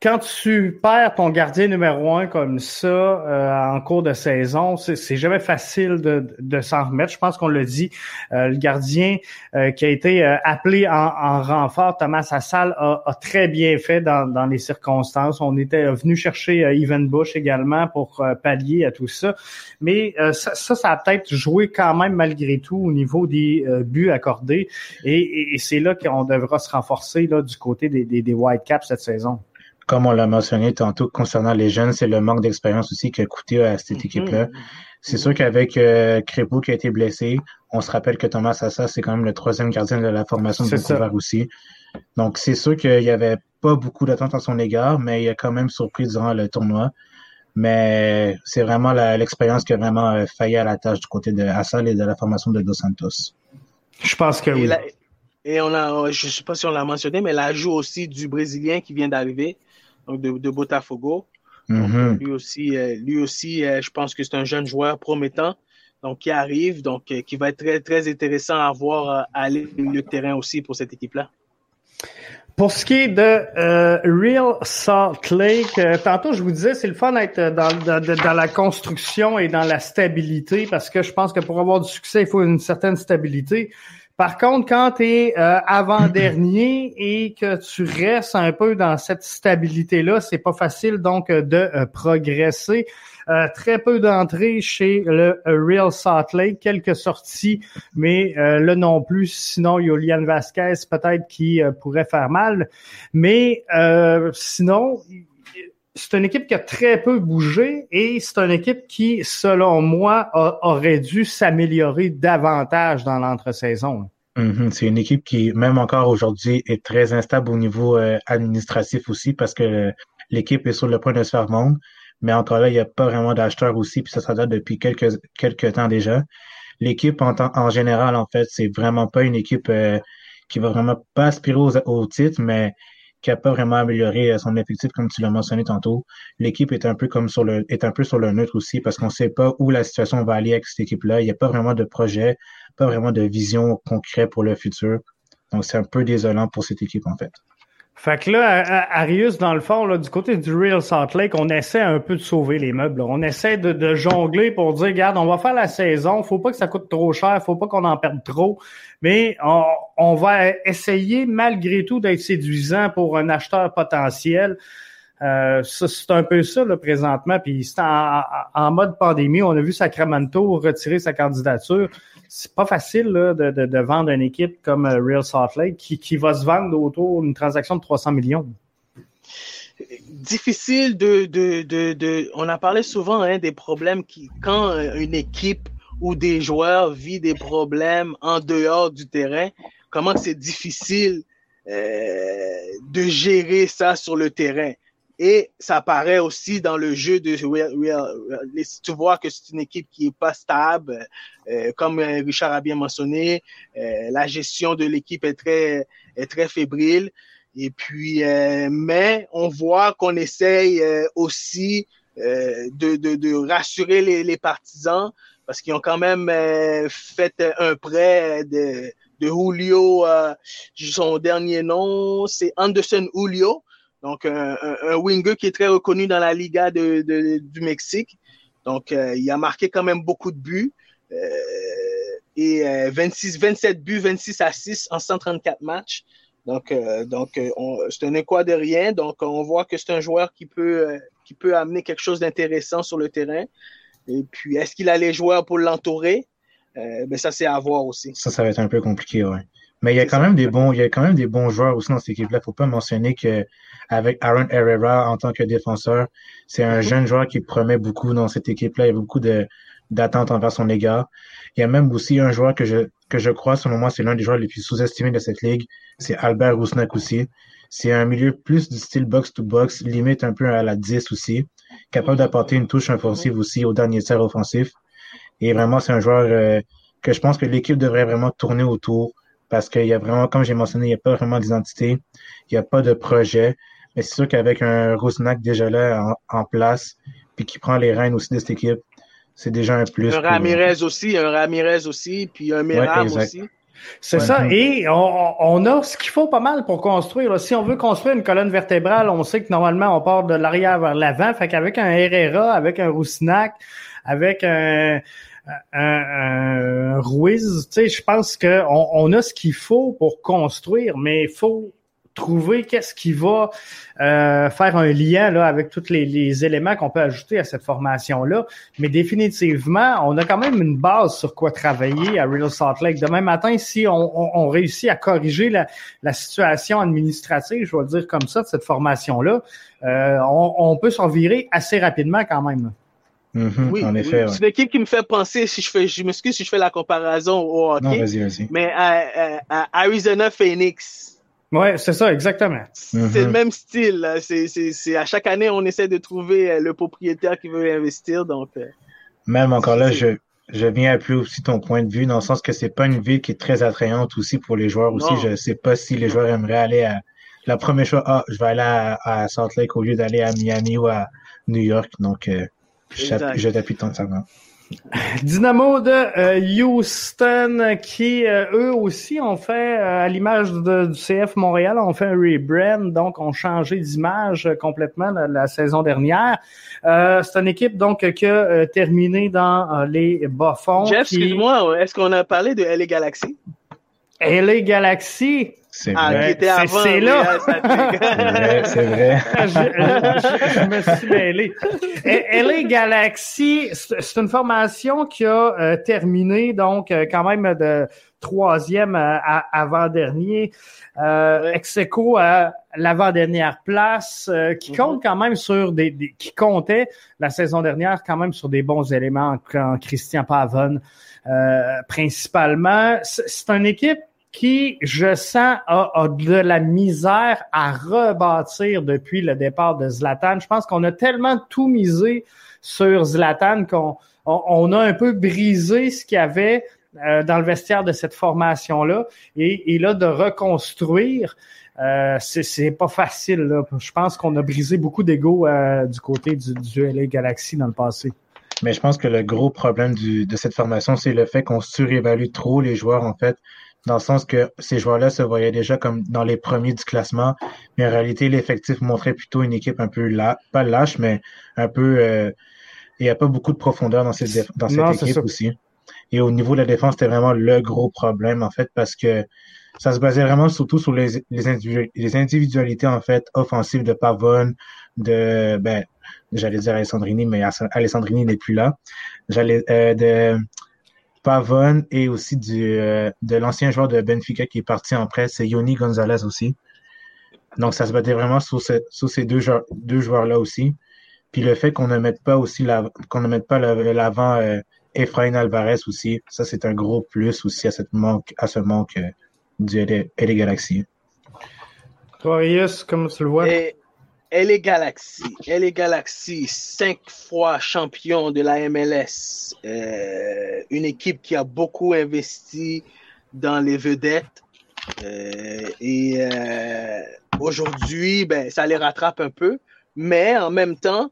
quand tu perds ton gardien numéro un comme ça euh, en cours de saison, c'est jamais facile de, de s'en remettre. Je pense qu'on l'a dit. Euh, le gardien euh, qui a été appelé en, en, renfort, Thomas Assal, a, a, très bien fait dans, dans, les circonstances. On était venu chercher Evan Bush également pour pallier à tout ça. Mais ça, ça, a peut-être joué quand même malgré tout au niveau des buts accordés. Et, et, c'est là qu'on devra se renforcer là, du côté des, des, des Whitecaps cette saison comme on l'a mentionné tantôt concernant les jeunes, c'est le manque d'expérience aussi qui a coûté à cette mhm. équipe-là. C'est sûr qu'avec euh, Crépeau qui a été blessé, on se rappelle que Thomas Sassa, c'est quand même le troisième gardien de la formation de Vancouver aussi. Donc, c'est sûr qu'il n'y avait pas beaucoup d'attente à son égard, mais il a quand même surpris durant le tournoi. Mais c'est vraiment l'expérience qui a vraiment euh, failli à la tâche du côté de Assal et de la formation de Dos Santos. Je pense que oui. Et, on a, je ne sais pas si on l'a mentionné, mais l'ajout aussi du Brésilien qui vient d'arriver, donc de, de Botafogo. Mm-hmm. lui aussi, euh, lui aussi euh, je pense que c'est un jeune joueur promettant donc qui arrive, donc euh, qui va être très, très intéressant à voir aller le terrain aussi pour cette équipe-là. Pour ce qui est de Real Salt Lake, tantôt je vous disais, c'est le fun d'être dans, dans, dans, la construction et dans la stabilité parce que je pense que pour avoir du succès, il faut une certaine stabilité. Par contre, quand tu es euh, avant-dernier et que tu restes un peu dans cette stabilité-là, c'est pas facile donc de euh, progresser. Euh, très peu d'entrées chez le Real Salt Lake, quelques sorties, mais là non plus. Sinon, a Vasquez peut-être qui pourrait faire mal. Mais sinon, c'est une équipe qui a très peu bougé et c'est une équipe qui, selon moi, aurait dû s'améliorer davantage dans l'entre-saison. Mm-hmm. C'est une équipe qui, même encore aujourd'hui, est très instable au niveau euh, administratif aussi parce que l'équipe est sur le point de se faire vendre. Mais encore là, il n'y a pas vraiment d'acheteurs aussi, puis ça, ça date depuis quelques, temps déjà. L'équipe en, général, en fait, c'est vraiment pas une équipe euh, qui va vraiment pas aspirer au titre, mais qui a pas vraiment amélioré euh, son effectif comme tu l'as mentionné tantôt. L'équipe est un peu comme sur le est un peu sur le neutre aussi parce qu'on sait pas où la situation va aller avec cette équipe-là. Il n'y a pas vraiment de projet, pas vraiment de vision concrète pour le futur. Donc c'est un peu désolant pour cette équipe en fait. Fait que là, Arius, dans le fond, là, du côté du Real Salt Lake, on essaie un peu de sauver les meubles. On essaie de, jongler pour dire, regarde, on va faire la saison, faut pas que ça coûte trop cher, faut pas qu'on en perde trop, mais on, va essayer malgré tout d'être séduisant pour un acheteur potentiel. Euh, c'est un peu ça là, présentement. Puis c'est en, mode pandémie. On a vu Sacramento retirer sa candidature c'est pas facile là, de, vendre une équipe comme euh, Real Salt Lake qui, qui va se vendre autour d'une transaction de 300 millions. Difficile de, de, de, de on a parlé souvent hein, des problèmes qui quand euh, une équipe ou des joueurs vit des problèmes en dehors du terrain, comment c'est difficile euh, de gérer ça sur le terrain? Et ça apparaît aussi dans le jeu de tu vois que c'est une équipe qui est pas stable, euh, comme euh, Richard a bien mentionné. Euh, la gestion de l'équipe est très est très fébrile. Et puis, mais on voit qu'on essaye aussi de, de, de, rassurer les, les partisans parce qu'ils ont quand même fait un prêt de, de Julio. son dernier nom, c'est Anderson Julio donc, un, un, winger qui est très reconnu dans la Liga de, de, du Mexique. Donc, euh, il a marqué quand même beaucoup de buts. Euh, et 26, euh, 27 buts, 26 à 6 en 134 matchs. Donc, donc c'est un rien. Donc, on voit que c'est un joueur qui peut, qui peut amener quelque chose d'intéressant sur le terrain. Et puis, est-ce qu'il a les joueurs pour l'entourer? ben ça, c'est à voir aussi. Ça, ça va être un peu compliqué, ouais. Mais il y a quand même des bons, il y a quand même des bons joueurs aussi dans cette équipe-là. Faut pas mentionner que avec Aaron Herrera en tant que défenseur, c'est un mhm. jeune joueur qui promet beaucoup dans cette équipe-là. Il y a beaucoup de, d'attente envers son égard. Il y a même aussi un joueur que je, que je crois, selon moi, c'est l'un des joueurs les plus sous-estimés de cette ligue. C'est Albert Rousnak aussi. C'est un milieu plus du style box-to-box, limite un peu à la 10 aussi, capable d'apporter une touche offensive aussi au dernier tiers offensif. Et vraiment, c'est un joueur euh, que je pense que l'équipe devrait vraiment tourner autour parce qu'il y a vraiment, comme j'ai mentionné, il n'y a pas vraiment d'identité, il n'y a pas de projet. Mais c'est sûr qu'avec un Rousnak déjà là en, place, puis qui prend les rênes aussi de cette équipe, c'est déjà un plus. Un Ramirez aussi, un Ramirez aussi, puis un Miram aussi. C'est ça. Et on, a ce qu'il faut pas mal pour construire. Si on veut construire une colonne vertébrale, on sait que normalement, on part de l'arrière vers l'avant. Fait qu'avec un Herrera, avec un Roussinac, avec un, un, Ruiz, tu sais, je pense qu'on on a ce qu'il faut pour construire, mais il faut trouver qu'est-ce qui va euh, faire un lien là, avec tous les, éléments qu'on peut ajouter à cette formation-là. Mais définitivement, on a quand même une base sur quoi travailler à Real Salt Lake. Demain matin, si on, réussit à corriger la, situation administrative, je vais le dire comme ça, de cette formation-là, euh, on, peut s'en virer assez rapidement quand même. Mm-hmm, oui, en effet. C'est l'équipe qui me fait penser, si je fais, je m'excuse si je fais la comparaison au hockey. Non, vas-y, vas-y. Mais à Arizona Phoenix. Oui, c'est ça, exactement. C'est le mhm. même style. C'est à chaque année, on essaie de trouver euh, le propriétaire qui veut investir. Donc, euh, même encore là, je, je viens appuyer aussi ton point de vue, dans le sens que c'est pas une ville qui est très attrayante aussi pour les joueurs aussi. Je sais pas si les joueurs aimeraient aller à la première fois, ah, je vais aller à, à Salt Lake au lieu d'aller à Miami ou à New York. Donc, euh, je t'appuie ça. Dynamo de euh, Houston qui euh, eux aussi ont fait euh, à l'image du CF Montréal ont fait un rebrand donc ont changé d'image complètement la, saison dernière. c'est une équipe donc qui a terminé dans les bas-fonds. Jeff, excuse-moi, est-ce qu'on a parlé de LA Galaxy? LA Galaxy, c'est ah, vrai. C'est là. c'est vrai. je, me suis mêlé. LA Galaxy, c'est une formation qui a euh, terminé donc euh, quand même de troisième euh, avant-dernier, euh, ex à l'avant-dernière place, qui mm-hmm. compte quand même sur des, qui comptait la saison dernière quand même sur des bons éléments quand Christian Pavon principalement. C'est une équipe qui, je sens, a, de la misère à rebâtir depuis le départ de Zlatan. Je pense qu'on a tellement tout misé sur Zlatan qu'on on, a un peu brisé ce qu'il y avait euh, dans le vestiaire de cette formation-là. Et, là, de reconstruire, euh, c'est pas facile. Là. Je pense qu'on a brisé beaucoup d'ego euh, du côté du, du LA Galaxy dans le passé. Mais je pense que le gros problème de cette formation, c'est le fait qu'on surévalue trop les joueurs, en fait dans le sens que ces joueurs-là se voyaient déjà comme dans les premiers du classement, mais en réalité, l'effectif montrait plutôt une équipe un peu là, pas lâche, mais un peu. Euh, il n'y a pas beaucoup de profondeur dans cette, dans cette équipe aussi. Et au niveau de la défense, c'était vraiment le gros problème, en fait, parce que ça se basait vraiment surtout sur les, les, les individualités, en fait, offensives de Pavone, de, ben, j'allais dire Alessandrini, mais Alessandrini n'est plus là. J'allais, euh, de, Pavone et aussi du, euh, de l'ancien joueur de Benfica qui est parti en presse, c'est Yoni Gonzalez aussi. Donc, ça se battait vraiment sur, ces deux, joueurs, deux joueurs-là aussi. Puis le fait qu'on ne mette pas aussi qu'on ne mette pas l'avant euh, Efrain Alvarez aussi, ça c'est un gros plus aussi à, cette manque, à ce manque euh, du LA Galaxy. Toi, comme tu le vois? Est Galaxy. Elle est Galaxy, cinq fois champion de la MLS. Euh, une équipe qui a beaucoup investi dans les vedettes. Euh, et euh, aujourd'hui, ben, ça les rattrape un peu. Mais en même temps,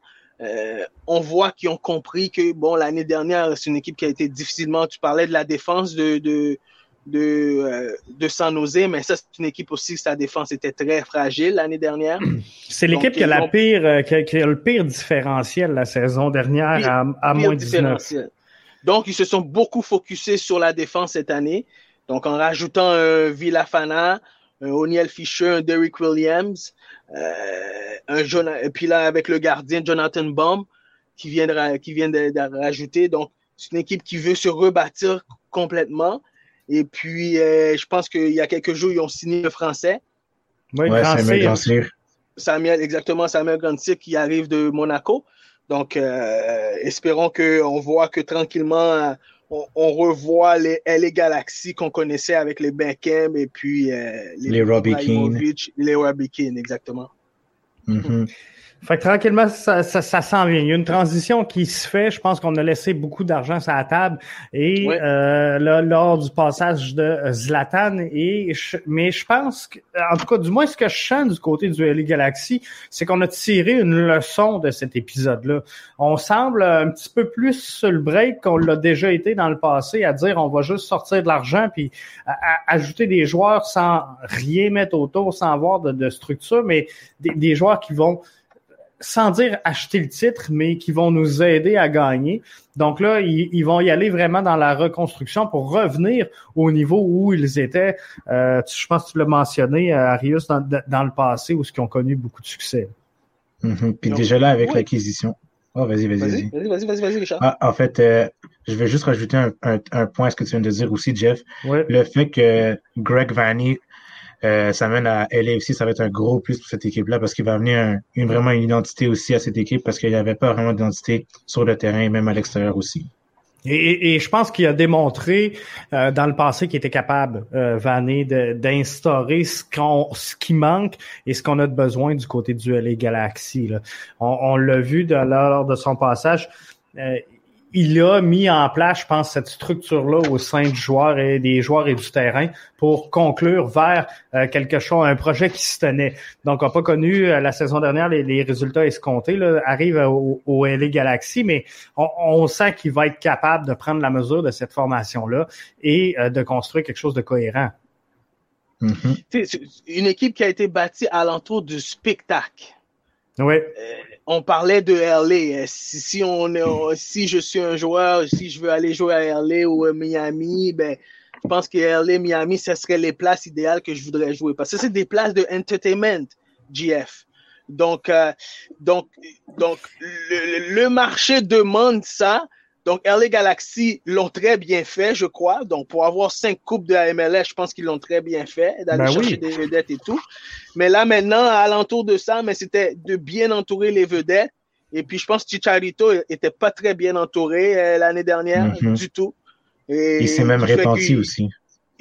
on voit qu'ils ont compris que bon l'année dernière, c'est une équipe qui a été difficilement. Tu parlais de la défense de de, euh, de San Jose, mais ça, c'est une équipe aussi, sa défense était très fragile l'année dernière. C'est l'équipe qui a, la pire, euh, qui, a, le pire différentiel la saison dernière à, à moins 19. Donc, ils se sont beaucoup focusés sur la défense cette année. Donc, en rajoutant un Villafana, un O'Neill Fisher, un Derrick Williams, euh, un et puis là, avec le gardien Jonathan Baum, qui vient de, qui vient de, de rajouter. Donc, c'est une équipe qui veut se rebâtir complètement. Et puis, euh, je pense qu'il y a quelques jours, ils ont signé le français. Oui, ouais, Samuel Samuel, exactement, Samuel Grandsir qui arrive de Monaco. Donc, espérons qu'on voit que tranquillement, on, revoit les LA Galaxy qu'on connaissait avec les Beckham et puis les, les Robbie Keane. Les Robbie Keane, exactement. Mm-hmm. Fait que tranquillement, ça, ça, ça s'en vient. Il y a une transition qui se fait. Je pense qu'on a laissé beaucoup d'argent sur la table. Et euh, là, lors du passage de Zlatan, et mais je pense que, en tout cas, du moins ce que je sens du côté du LA Galaxy, c'est qu'on a tiré une leçon de cet épisode-là. On semble un petit peu plus sur le break qu'on l'a déjà été dans le passé, à dire on va juste sortir de l'argent puis ajouter des joueurs sans rien mettre autour, sans avoir de, de structure, mais des, des joueurs qui vont sans dire acheter le titre, mais qui vont nous aider à gagner. Donc là, ils, vont y aller vraiment dans la reconstruction pour revenir au niveau où ils étaient. Euh, je pense que tu l'as mentionné, euh, Arius, dans, dans, le passé, où ils ont connu beaucoup de succès. Mm-hmm. Puis déjà là, avec l'acquisition. Oh, vas-y, vas-y, vas-y. Vas-y, vas-y, Richard. Ah, en fait, euh, je vais juste rajouter un, un, point à ce que tu viens de dire aussi, Jeff. Le fait que Greg Vanny euh, ça mène à LAFC, ça va être un gros plus pour cette équipe-là parce qu'il va amener une, vraiment une identité aussi à cette équipe parce qu'il n'y avait pas vraiment d'identité sur le terrain et même à l'extérieur aussi. Et, je pense qu'il a démontré euh, dans le passé qu'il était capable, euh, d'instaurer ce, qu'on, ce qui manque et ce qu'on a de besoin du côté du LA Galaxy. Là. On, l'a vu de, lors de son passage. Euh, il a mis en place, je pense, cette structure-là au sein du joueur et des joueurs et du terrain pour conclure vers euh, quelque chose, un projet qui se tenait. Donc, on n'a pas connu euh, la saison dernière les, résultats escomptés, là, arrivent au, au LA Galaxy, mais on, sent qu'il va être capable de prendre la mesure de cette formation-là et euh, de construire quelque chose de cohérent. Mm-hmm. Une équipe qui a été bâtie alentour du spectacle. Oui on parlait de LA. Si, on, si je suis un joueur, si je veux aller jouer à LA ou à Miami, ben, je pense que LA, Miami, ce serait les places idéales que je voudrais jouer. Parce que c'est des places de entertainment, GF. Donc, euh, donc, donc le, marché demande ça. Donc, LA Galaxy l'ont très bien fait, je crois. Donc, pour avoir cinq coupes de la MLS, je pense qu'ils l'ont très bien fait, d'aller ben chercher des vedettes et tout. Mais là, maintenant, alentour de ça, mais c'était de bien entourer les vedettes. Et puis, je pense que Chicharito était pas très bien entouré euh, l'année dernière, mhm. du tout. Et il s'est même répandu aussi.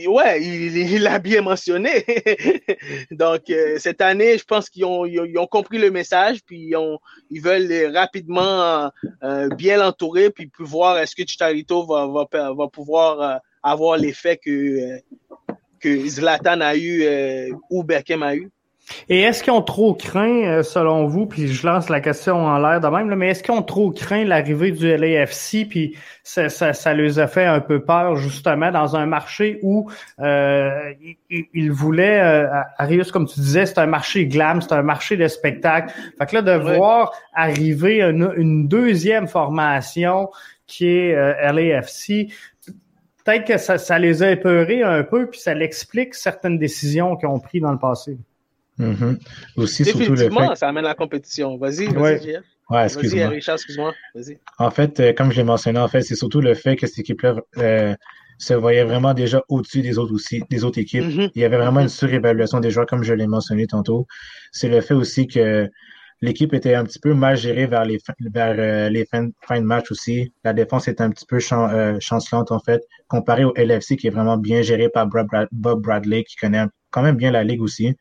Ouais, il l'a bien mentionné. Donc, euh, cette année, je pense qu'ils ont, ils ont, compris le message, puis ils, ont, ils veulent rapidement euh, bien l'entourer, puis voir est-ce que Chicharito va, va, va pouvoir euh, avoir l'effet que, que Zlatan a eu ou Beckham a eu. Et est-ce qu'ils ont trop craint, euh, selon vous, puis je lance la question en l'air de même, mais est-ce qu'ils ont trop craint l'arrivée du LAFC, puis ça, ça, ça les a fait un peu peur, justement, dans un marché où euh, ils, voulaient, euh, Arius, comme tu disais, c'est un marché glam, c'est un marché de spectacle. Fait que là, de voir arriver une, deuxième formation qui est euh, LAFC, peut-être que ça, ça les a épeurés un peu, puis ça l'explique certaines décisions qu'ils ont prises dans le passé. Mm-hmm. Aussi, Définitivement, ça amène la compétition. Vas-y, vas-y, Ouais, excuse-moi. Richard, excuse-moi. Vas-y. En fait, euh, comme je l'ai mentionné, en fait, c'est surtout le fait que cette équipe-là euh, se voyait vraiment déjà au-dessus des autres aussi, des autres équipes. Mm-hmm. Il y avait vraiment une surévaluation des joueurs, comme je l'ai mentionné tantôt. C'est le fait aussi que l'équipe était un petit peu mal gérée vers les, vers, euh, les fins, de match aussi. La défense était un petit peu chancelante, en fait, comparé au LFC, qui est vraiment bien géré par Bob Bradley, qui connaît quand même bien la ligue aussi.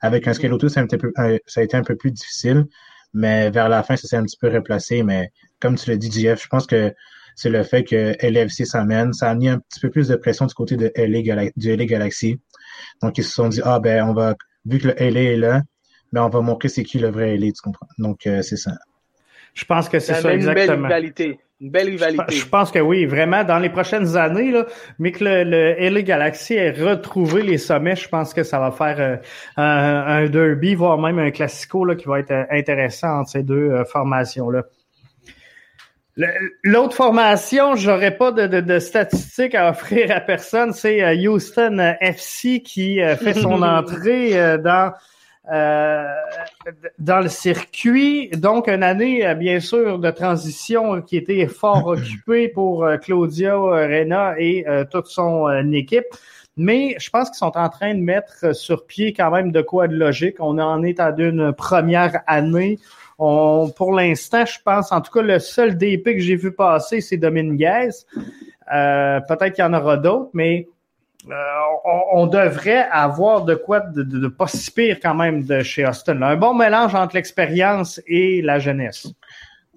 Avec un Scalotto, ça, a été un peu plus difficile, mais vers la fin, ça s'est un petit peu replacé. Mais comme tu l'as dit, JF, je pense que c'est le fait que LFC s'amène. Ça a mis un petit peu plus de pression du côté de LA, du LA Galaxy. Donc, ils se sont dit, ah ben, on va, vu que le LA est là, ben, on va montrer c'est qui le vrai LA, tu comprends? Donc, euh, c'est ça. Je pense que c'est ça, exactement. Une belle rivalité. Je, pense que oui, vraiment, dans les prochaines années, là, mais que le, le LA Galaxy ait retrouvé les sommets, je pense que ça va faire euh, un, derby, voire même un classico là, qui va être euh, intéressant entre ces deux euh, formations-là. L'autre formation, j'aurais pas de, de, statistiques à offrir à personne, c'est Houston FC qui fait son entrée dans dans le circuit. Donc, une année, euh, bien sûr, de transition qui était fort occupée pour euh, Claudio Reyna et toute son équipe. Mais je pense qu'ils sont en train de mettre sur pied quand même de quoi de logique. On en est à une première année On, pour l'instant, je pense, en tout cas, le seul DP que j'ai vu passer, c'est Dominguez. Euh, peut-être qu'il y en aura d'autres, mais euh, on, devrait avoir de quoi de, pas si pire quand même de chez Austin. Un bon mélange entre l'expérience et la jeunesse.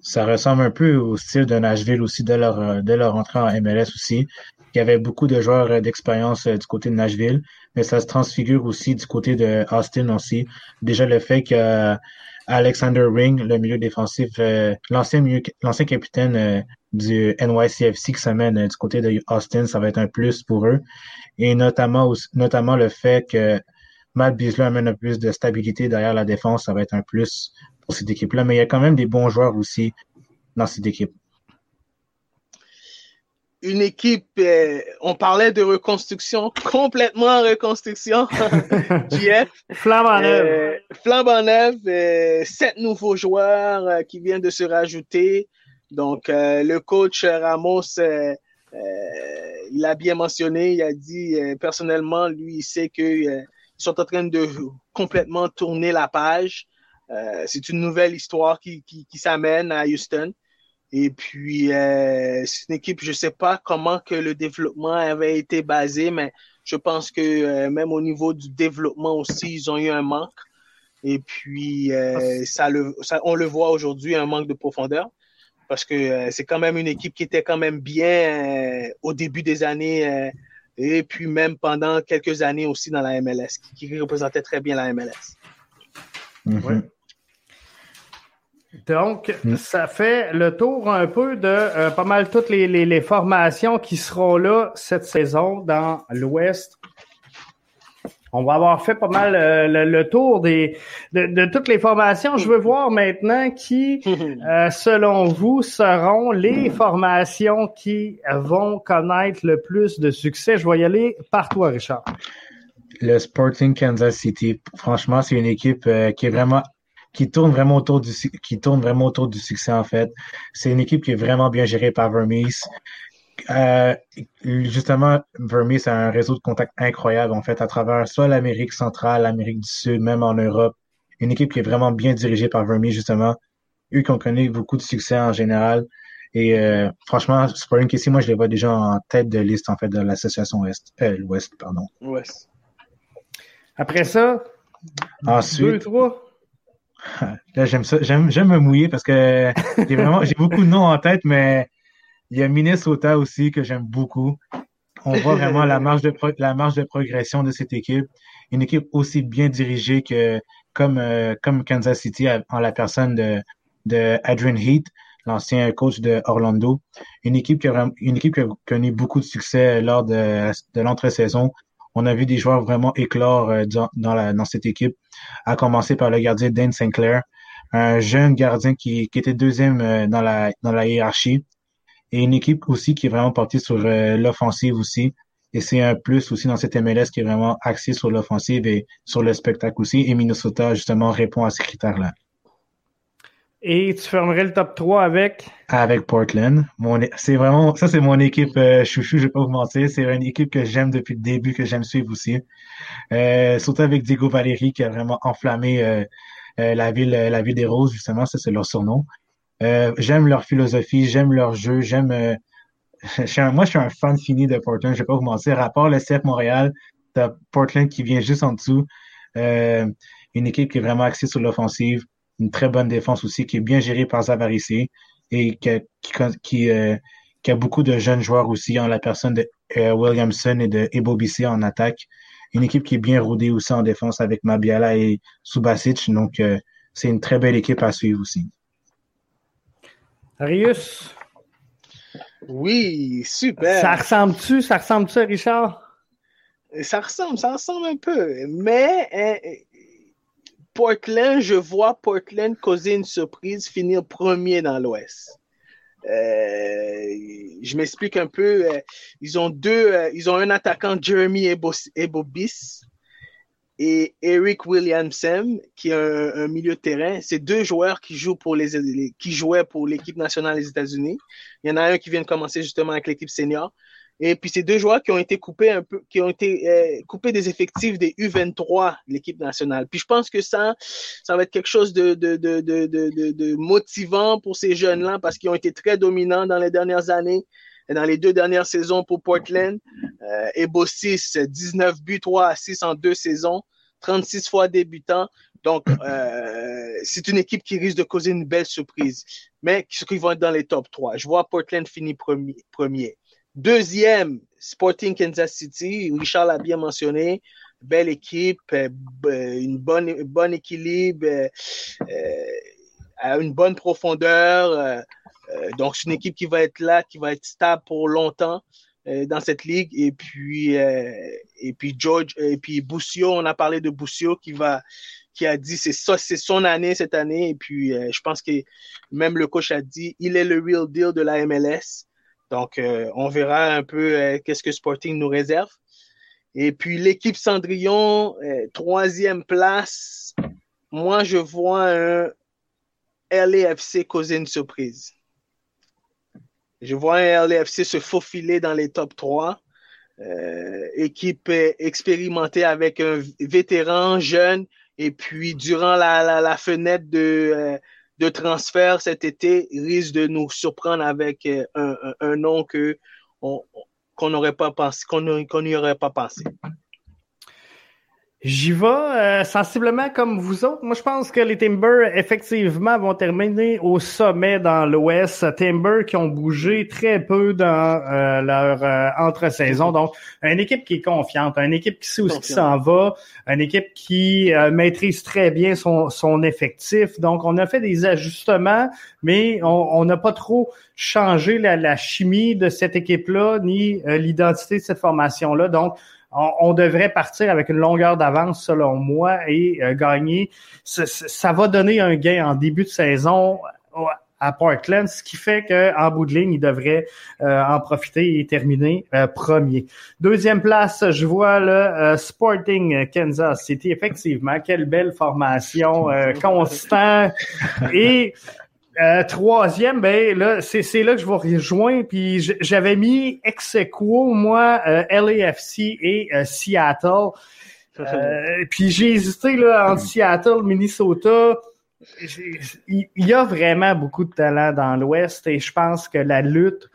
Ça ressemble un peu au style de Nashville aussi de leur, de leur entrée en MLS aussi. Il y avait beaucoup de joueurs euh, d'expérience du côté de Nashville, mais ça se transfigure aussi du côté de Austin aussi. Déjà le fait que Alexander Ring, le milieu défensif, l'ancien l'ancien capitaine du NYCFC qui s'amène du côté de Austin, ça va être un plus pour eux. Et notamment, notamment le fait que Matt Beasley amène un plus de stabilité derrière la défense, ça va être un plus pour cette équipe-là. Mais il y a quand même des bons joueurs aussi dans cette équipe. Une équipe, euh, on parlait de reconstruction, complètement en reconstruction. JF. Flambe en neuf. Euh, flambe en neuf. Euh, sept nouveaux joueurs qui viennent de se rajouter. Donc, le coach Ramos euh, il a bien mentionné, il a dit euh, personnellement, lui, il sait qu'ils euh, sont en train de complètement tourner la page. c'est une nouvelle histoire qui, qui, qui s'amène à Houston. Et puis, c'est une équipe, je ne sais pas comment que le développement avait été basé, mais je pense que même au niveau du développement aussi, ils ont eu un manque. Et puis, ça, le, ça, on le voit aujourd'hui, un manque de profondeur parce que euh, c'est quand même une équipe qui était quand même bien euh, au début des années euh, et puis même pendant quelques années aussi dans la MLS, qui, représentait très bien la MLS. Mm-hmm. Donc, mm. ça fait le tour un peu de pas mal toutes les, formations qui seront là cette saison dans l'Ouest on va avoir fait pas mal euh, le, tour des de, toutes les formations. Je veux voir maintenant qui, euh, selon vous, seront les formations qui vont connaître le plus de succès. Je vais y aller par toi, Richard. Le Sporting Kansas City. Franchement, c'est une équipe euh, qui est vraiment qui tourne vraiment autour du qui tourne vraiment autour du succès en fait. C'est une équipe qui est vraiment bien gérée par Vermees. Euh, justement, Vermees a un réseau de contacts incroyable, en fait, à travers soit l'Amérique centrale, l'Amérique du Sud, même en Europe. Une équipe qui est vraiment bien dirigée par Vermees, justement. Eux qui ont connu beaucoup de succès en général. Et euh, franchement, Sporting KC, moi, je les vois déjà en tête de liste, en fait, de l'association Ouest. Euh, l'Ouest, pardon. Ouest. Après ça, Ensuite, deux, trois. Là, j'aime ça. J'aime, j'aime me mouiller parce que j'ai vraiment, j'ai beaucoup de noms en tête, mais il y a Minnesota aussi que j'aime beaucoup. On voit vraiment la marge de la de progression de cette équipe. Une équipe aussi bien dirigée que comme euh, comme Kansas City en la personne de de Adrian Heath, l'ancien coach de Orlando. Une équipe qui a une équipe qui a connu beaucoup de succès lors de de l'entre-saison. On a vu des joueurs vraiment éclore euh, dans, cette équipe, à commencer par le gardien Dan Sinclair, un jeune gardien qui, était deuxième euh, dans la, hiérarchie, et une équipe aussi qui est vraiment partie sur euh, l'offensive aussi. Et c'est un plus aussi dans cette MLS qui est vraiment axé sur l'offensive et sur le spectacle aussi. Et Minnesota, justement, répond à ces critères-là. Et tu fermerais le top 3 avec? Avec Portland. c'est vraiment, ça c'est mon équipe euh, chouchou, je vais pas vous mentir. C'est une équipe que j'aime depuis le début, que j'aime suivre aussi. Euh, surtout avec Diego Valeri qui a vraiment enflammé euh, la ville, la ville des Roses, justement, ça c'est leur surnom. Euh, j'aime leur philosophie, j'aime leur jeu, j'aime. Euh, moi, je suis un fan fini de Portland. Je vais pas vous mentir. À part le CF Montréal, t'as Portland qui vient juste en dessous. Euh, une équipe qui est vraiment axée sur l'offensive, une très bonne défense aussi, qui est bien gérée par Zavarissé et qui a, qui, qui, a beaucoup de jeunes joueurs aussi en la personne de Williamson et de Ebobissé en attaque. Une équipe qui est bien rodée aussi en défense avec Mabiala et Subasic. Donc, c'est une très belle équipe à suivre aussi. Arius? Oui, super. Ça ressemble-tu, ça ressemble-tu à Richard? Ça ressemble, ça ressemble un peu. Mais Portland, je vois Portland causer une surprise, finir premier dans l'Ouest. Euh, je m'explique un peu. Euh, ils ont deux, euh, ils ont un attaquant, Jeremy Ebobis, et Eric Williamson, qui est un, milieu de terrain. C'est deux joueurs qui jouent pour les, qui jouaient pour l'équipe nationale des États-Unis. Il y en a un qui vient de commencer justement avec l'équipe senior. Et puis, c'est deux joueurs qui ont été coupés un peu, qui ont été euh, coupés des effectifs des U23, l'équipe nationale. Puis, je pense que ça, ça va être quelque chose de, de, de, de, de, de motivant pour ces jeunes-là parce qu'ils ont été très dominants dans les dernières années dans les deux dernières saisons pour Portland. Euh, Ebo 6, 19 buts, 3 à 6 en deux saisons, 36 fois débutant. Donc, euh, c'est une équipe qui risque de causer une belle surprise. Mais ce qu'ils vont être dans les top 3. Je vois Portland finir premier. premier. Deuxième, Sporting Kansas City. Richard l'a bien mentionné. Belle équipe, euh, une bonne, bon équilibre, euh, euh, une bonne profondeur. donc, c'est une équipe qui va être là, qui va être stable pour longtemps dans cette ligue. Et puis, et puis George, et puis Boussio, on a parlé de Boussio qui va, qui a dit c'est ça, c'est son année cette année. Et puis, je pense que même le coach a dit, il est le real deal de la MLS. Donc, euh, on verra un peu euh, qu'est-ce que Sporting nous réserve. Et puis, l'équipe Cendrillon, euh, troisième place. Moi, je vois un LAFC causer une surprise. Je vois un LAFC se faufiler dans les top 3. équipe expérimentée avec un vétéran jeune. Et puis, durant la, la fenêtre de de transfert cet été risque de nous surprendre avec euh, un, nom que qu'on n'aurait pas pensé, qu'on n'y pas pensé. J'y vais euh, sensiblement comme vous autres. Moi, je pense que les Timbers, effectivement, vont terminer au sommet dans l'Ouest. Timbers qui ont bougé très peu dans euh, leur euh, entre-saison. Donc, une équipe qui est confiante, une équipe qui sait où s'en va, une équipe qui maîtrise très bien son, son effectif. Donc, on a fait des ajustements, mais on n'a pas trop changé la, la chimie de cette équipe-là, ni l'identité de cette formation-là. Donc, on, devrait partir avec une longueur d'avance, selon moi, et euh, gagner. Ça, va donner un gain en début de saison euh, à Portland, ce qui fait qu'en bout de ligne, il devrait euh, en profiter et terminer premier. Deuxième place, je vois le Sporting Kansas City. Effectivement, quelle belle formation, constant et euh, troisième, ben là, c'est là que je vais rejoindre. Puis j'avais mis ex aequo, moi, euh, LAFC et euh, Seattle. puis j'ai hésité là entre Seattle, Minnesota. Il y a vraiment beaucoup de talent dans l'Ouest et je pense que la lutte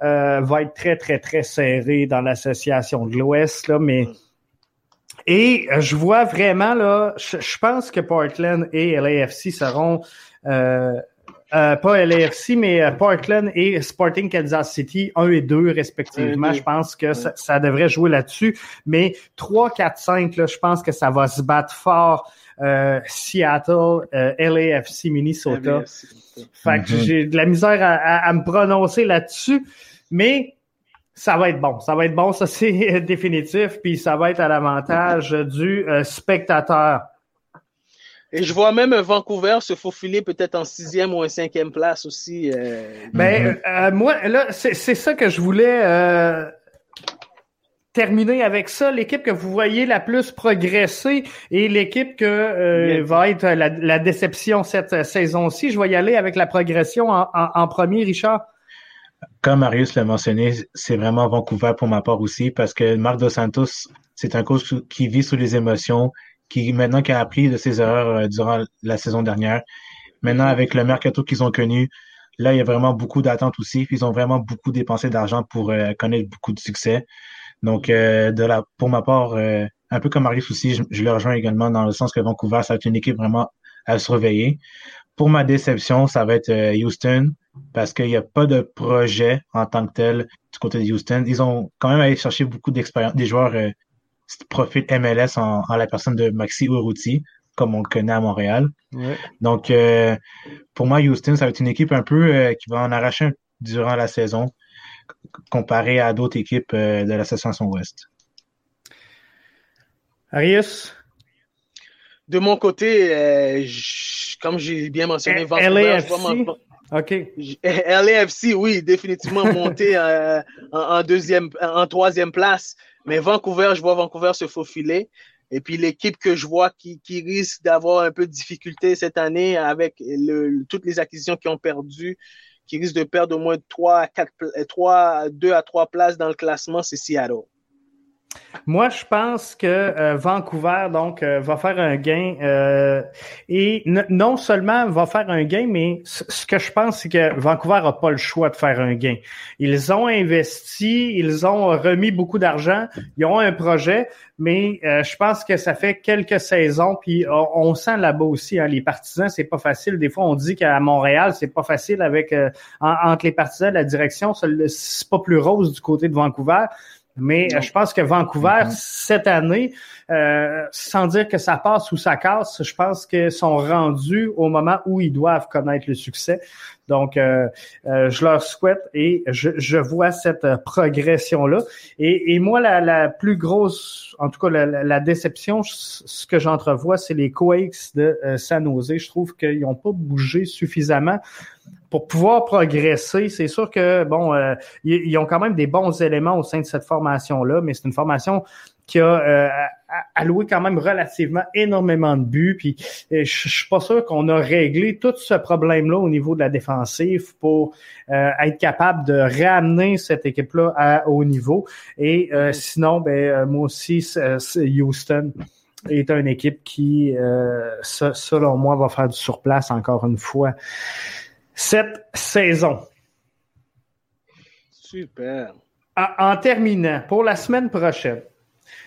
va être très, très, très serrée dans l'association de l'Ouest. Là, mais et je vois vraiment là, je, je, pense que Portland et LAFC seront euh, pas LAFC, mais euh, Portland et Sporting Kansas City, 1 et 2 respectivement. Je pense que ça, devrait jouer là-dessus. Mais 3, 4, 5, là, je pense que ça va se battre fort. Euh, Seattle, LAFC, Minnesota. Fait que mm-hmm. j'ai de la misère à, me prononcer là-dessus. Mais ça va être bon. Ça va être bon, ça c'est définitif. Puis ça va être à l'avantage du spectateur. Et je vois même Vancouver se faufiler peut-être en sixième ou en cinquième place aussi. Euh. Ben, mhm. euh, moi, là, c'est ça que je voulais euh, terminer avec ça. L'équipe que vous voyez la plus progresser et l'équipe que va être la, déception cette saison-ci. Je vais y aller avec la progression en, premier, Richard. Comme Marius l'a mentionné, c'est vraiment Vancouver pour ma part aussi, parce que Marc Dos Santos, c'est un coach qui vit sous les émotions, qui maintenant qui a appris de ses erreurs euh, durant la saison dernière. Maintenant, avec le mercato qu'ils ont connu, là, il y a vraiment beaucoup d'attentes aussi. Ils ont vraiment beaucoup dépensé d'argent pour euh, connaître beaucoup de succès. Donc, euh, de la, pour ma part, un peu comme Marius aussi, je, le rejoins également dans le sens que Vancouver, ça va être une équipe vraiment à surveiller. Pour ma déception, ça va être Houston parce qu'il n'y a pas de projet en tant que tel du côté de Houston. Ils ont quand même allé chercher beaucoup d'expérience, des joueurs profil MLS en, la personne de Maxi Urruti, comme on le connaît à Montréal. Donc, euh, pour moi, Houston, ça va être une équipe un peu euh, qui va en arracher durant la saison, comparé à d'autres équipes euh, de l'association Ouest. Arius? De mon côté, comme j'ai bien mentionné, Vancouver, OK. LAFC, oui, définitivement monté en, deuxième, en troisième place. Mais Vancouver, je vois Vancouver se faufiler. Et puis l'équipe que je vois qui, qui risque d'avoir un peu de difficulté cette année avec toutes les acquisitions qui ont perdu, qui risque de perdre au moins 3 4, 3, 2 à 3 places dans le classement, c'est Seattle. Moi, je pense que euh, Vancouver donc euh, va faire un gain euh, et non seulement va faire un gain, mais ce que je pense, c'est que Vancouver n'a pas le choix de faire un gain. Ils ont investi, ils ont remis beaucoup d'argent, ils ont un projet, mais je pense que ça fait quelques saisons, puis on, sent là-bas aussi hein, les partisans, c'est pas facile. Des fois, on dit qu'à Montréal, c'est pas facile avec entre les partisans, la direction, c'est pas plus rose du côté de Vancouver. Mais euh, je pense que Vancouver, mm-hmm. cette année, euh, sans dire que ça passe ou ça casse, je pense qu'ils sont rendus au moment où ils doivent connaître le succès. Donc, euh, je leur souhaite et je, vois cette progression-là. Et, moi, la, plus grosse, en tout cas la, déception, ce que j'entrevois, c'est les Quakes de San Jose. Je trouve qu'ils n'ont pas bougé suffisamment pour pouvoir progresser, c'est sûr que bon, euh, ils, ont quand même des bons éléments au sein de cette formation-là, mais c'est une formation qui a euh, alloué quand même relativement énormément de buts. Puis euh, je, suis pas sûr qu'on a réglé tout ce problème-là au niveau de la défensive pour être capable de ramener cette équipe-là à haut niveau. Et sinon, ben moi aussi, Houston est une équipe qui, selon moi, va faire du surplace encore une fois cette saison. Super. En, terminant, pour la semaine prochaine,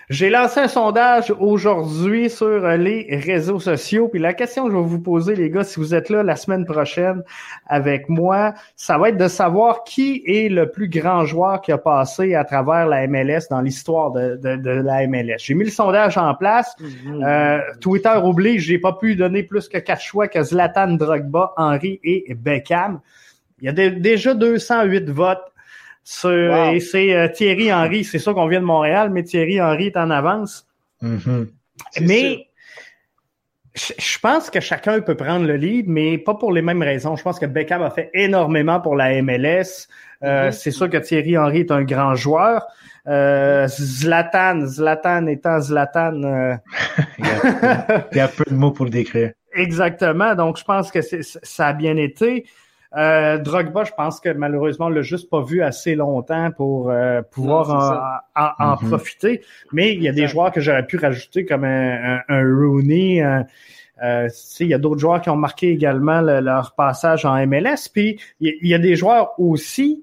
j'ai lancé un sondage aujourd'hui sur euh, les réseaux sociaux. Puis la question que je vais vous poser, les gars, si vous êtes là la semaine prochaine avec moi, ça va être de savoir qui est le plus grand joueur qui a passé à travers la MLS dans l'histoire de, de, la MLS. J'ai mis le sondage en place. Mhm. Euh, Twitter oblige, j'ai pas pu donner plus que quatre choix que Zlatan, Drogba, Henry et Beckham. Il y a déjà 208 votes et c'est euh, Thierry Henry. C'est sûr qu'on vient de Montréal, mais Thierry Henry est en avance. Mm-hmm. Mais je pense que chacun peut prendre le lead, mais pas pour les mêmes raisons. Je pense que Beckham a fait énormément pour la MLS. Euh, mm-hmm. C'est sûr que Thierry Henry est un grand joueur. Euh, Zlatan, Zlatan étant Zlatan. il, y a, peu de mots pour le décrire. Exactement. Donc, je pense que ça a bien été. Euh, Drogba, je pense que malheureusement, on l'a juste pas vu assez longtemps pour euh, pouvoir en, mm-hmm. profiter. Mais il y a des joueurs que j'aurais pu rajouter comme un, Rooney. Euh, il y a d'autres joueurs qui ont marqué également leur passage en MLS. Puis il y, a des joueurs aussi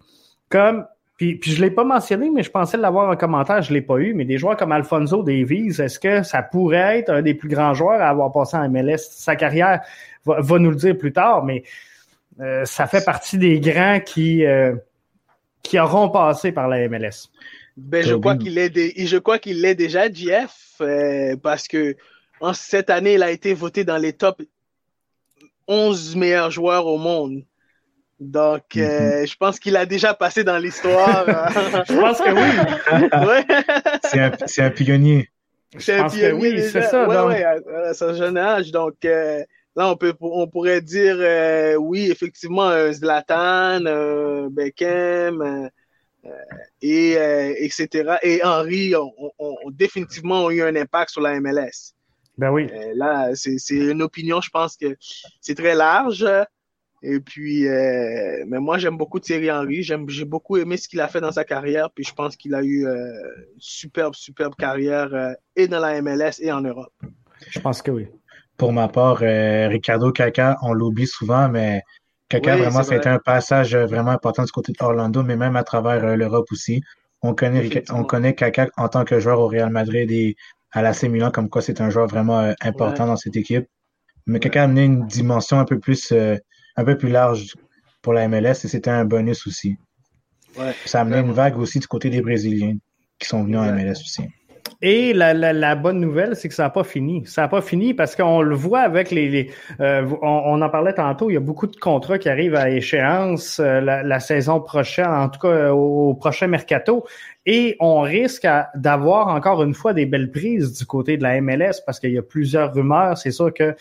comme puis, puis je l'ai pas mentionné, mais je pensais l'avoir en commentaire, je l'ai pas eu, mais des joueurs comme Alfonso Davies, est-ce que ça pourrait être un des plus grands joueurs à avoir passé en MLS? Sa carrière va, va nous le dire plus tard, mais euh, ça fait partie des grands qui, euh, qui auront passé par la MLS. Ben, je crois qu'il est, je crois qu'il l'est déjà, Jeff, euh, parce que en cette année, il a été voté dans les top 11 meilleurs joueurs au monde. Donc, mm-hmm. je pense qu'il a déjà passé dans l'histoire. je pense que oui. ouais. C'est un, pionnier. C'est un pionnier. c'est ça. Ouais, ouais, à, son jeune âge. Donc, Là, on peut, on pourrait dire euh, oui, effectivement, Zlatan, Beckham, euh, et etc. Et Henry ont, définitivement eu un impact sur la MLS. Ben oui. Euh, là, c'est une opinion, je pense que c'est très large. Et puis, mais moi, j'aime beaucoup Thierry Henry. J'ai beaucoup aimé ce qu'il a fait dans sa carrière. Puis, je pense qu'il a eu une superbe, superbe carrière et dans la MLS et en Europe. Je pense que oui. Pour ma part, euh, Ricardo Kaka, on l'oublie souvent, mais Kaka, vraiment, c'était un passage euh, vraiment important du côté d'Orlando, mais même à travers euh, l'Europe aussi. On connaît, on connaît Kaka en tant que joueur au Real Madrid et à l'AC Milan, comme quoi c'est un joueur vraiment important dans cette équipe. Mais Kaka a amené une dimension un peu plus, un peu plus large pour la MLS et c'était un bonus aussi. Ça a amené une vague aussi du côté des Brésiliens qui sont venus en MLS aussi. Et la, la, la, bonne nouvelle, c'est que ça n'a pas fini. Ça n'a pas fini parce qu'on le voit avec les... les euh, on, en parlait tantôt, il y a beaucoup de contrats qui arrivent à échéance euh, la, la, saison prochaine, en tout cas au, prochain mercato. Et on risque d'avoir encore une fois des belles prises du côté de la MLS parce qu'il y a plusieurs rumeurs. C'est sûr que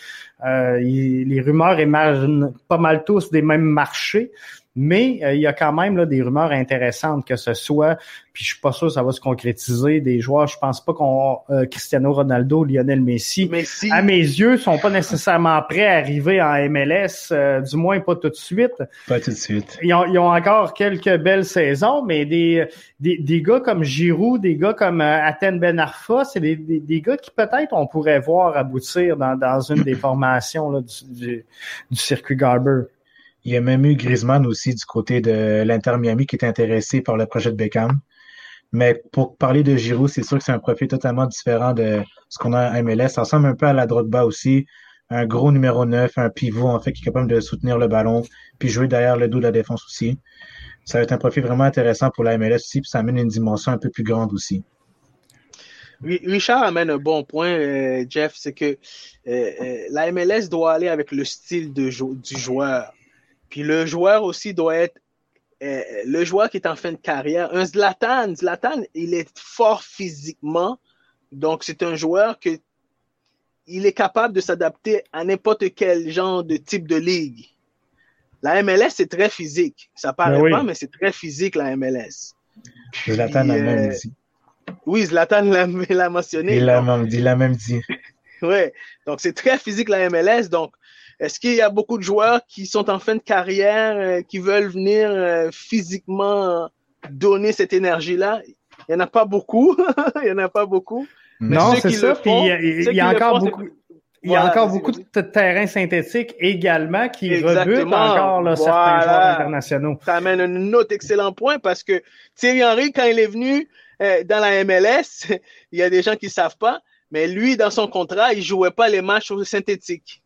euh, les rumeurs émergent pas mal tous des mêmes marchés. Mais euh, il y a quand même là, des rumeurs intéressantes que ce soit, puis je suis pas sûr que ça va se concrétiser, des joueurs, je pense pas qu'on euh, Cristiano Ronaldo, Lionel Messi, Messi. à mes yeux, sont pas nécessairement prêts à arriver en MLS, euh, du moins pas tout de suite. Pas tout de suite. Ils ont, ils ont encore quelques belles saisons, mais des, des, des gars comme Giroud, des gars comme euh, Aten Ben Arfa, c'est des, des, des gars qui peut-être on pourrait voir aboutir dans, dans une des formations là, du, du, du circuit Garber. Il y a même eu Griezmann aussi du côté de l'Inter Miami qui est intéressé par le projet de Beckham. Mais pour parler de Giroud, c'est sûr que c'est un profil totalement différent de ce qu'on a à MLS. Ça ressemble un peu à la Drogba aussi. Un gros numéro 9, un pivot en fait qui est capable de soutenir le ballon, puis jouer derrière le dos de la défense aussi. Ça va être un profil vraiment intéressant pour la MLS aussi, puis ça amène une dimension un peu plus grande aussi. Richard amène un bon point, euh, Jeff, c'est que euh, euh, la MLS doit aller avec le style du joueur. Puis le joueur aussi doit être euh, le joueur qui est en fin de carrière. Un Zlatan, Zlatan, il est fort physiquement. Donc, c'est un joueur que il est capable de s'adapter à n'importe quel genre de type de ligue. La MLS, c'est très physique. Ça paraît oui. pas, mais c'est très physique, la MLS. Zlatan l'a même dit. Oui, Zlatan l'a mentionné. Il l'a même dit. Il l'a même dit. oui, donc c'est très physique, la MLS. Donc, est-ce qu'il y a beaucoup de joueurs qui sont en fin de carrière, euh, qui veulent venir euh, physiquement donner cette énergie-là? Il n'y en a pas beaucoup. il n'y en a pas beaucoup. non, c'est ça. Puis il y a encore beaucoup. Il y a encore beaucoup de terrains synthétiques également qui rebutent encore là, certains voilà. joueurs internationaux. Ça amène un autre excellent point parce que Thierry Henry, quand il est venu euh, dans la MLS, il y a des gens qui ne savent pas, mais lui, dans son contrat, il ne jouait pas les matchs synthétiques.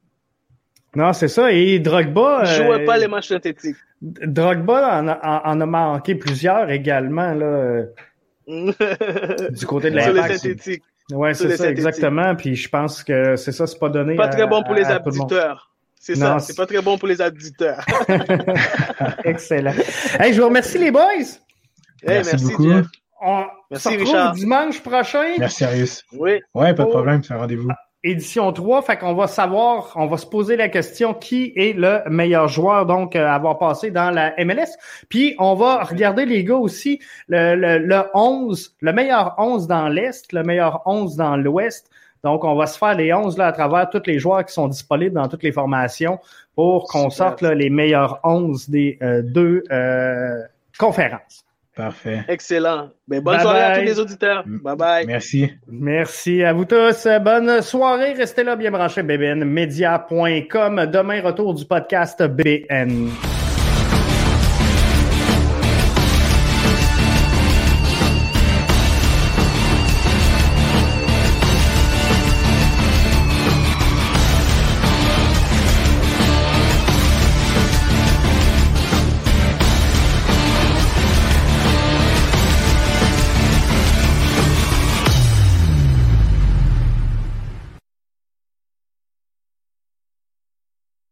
Non, c'est ça. Et Drogba. Il jouait euh, pas les matchs synthétiques. Drogba en a, en a manqué plusieurs également, là. du côté de la Sur les synthétiques. Oui, c'est ça, exactement. Puis je pense que c'est ça, c'est pas donné. Pas très bon pour à, les auditeurs. C'est ça, c'est pas très bon pour les auditeurs. Excellent. Hey, je vous remercie les boys. Hey, merci, merci beaucoup. Jeff. On merci, se retrouve Richard. dimanche prochain. Merci, Arius. Oui. Ouais, pas de problème, c'est un rendez-vous édition 3, fait qu'on va savoir, on va se poser la question qui est le meilleur joueur donc à avoir passé dans la MLS. Puis on va regarder les gars aussi le, le, le 11, le meilleur 11 dans l'est, le meilleur 11 dans l'ouest. Donc on va se faire les 11 là à travers tous les joueurs qui sont disponibles dans toutes les formations pour qu'on sorte là, les meilleurs 11 des euh, deux euh, conférences. Parfait. Excellent. Ben, bonne bye soirée bye. à tous les auditeurs. Bye bye. Merci. Merci à vous tous. Bonne soirée. Restez là bien branchés, bbnmedia.com. Demain, retour du podcast BN.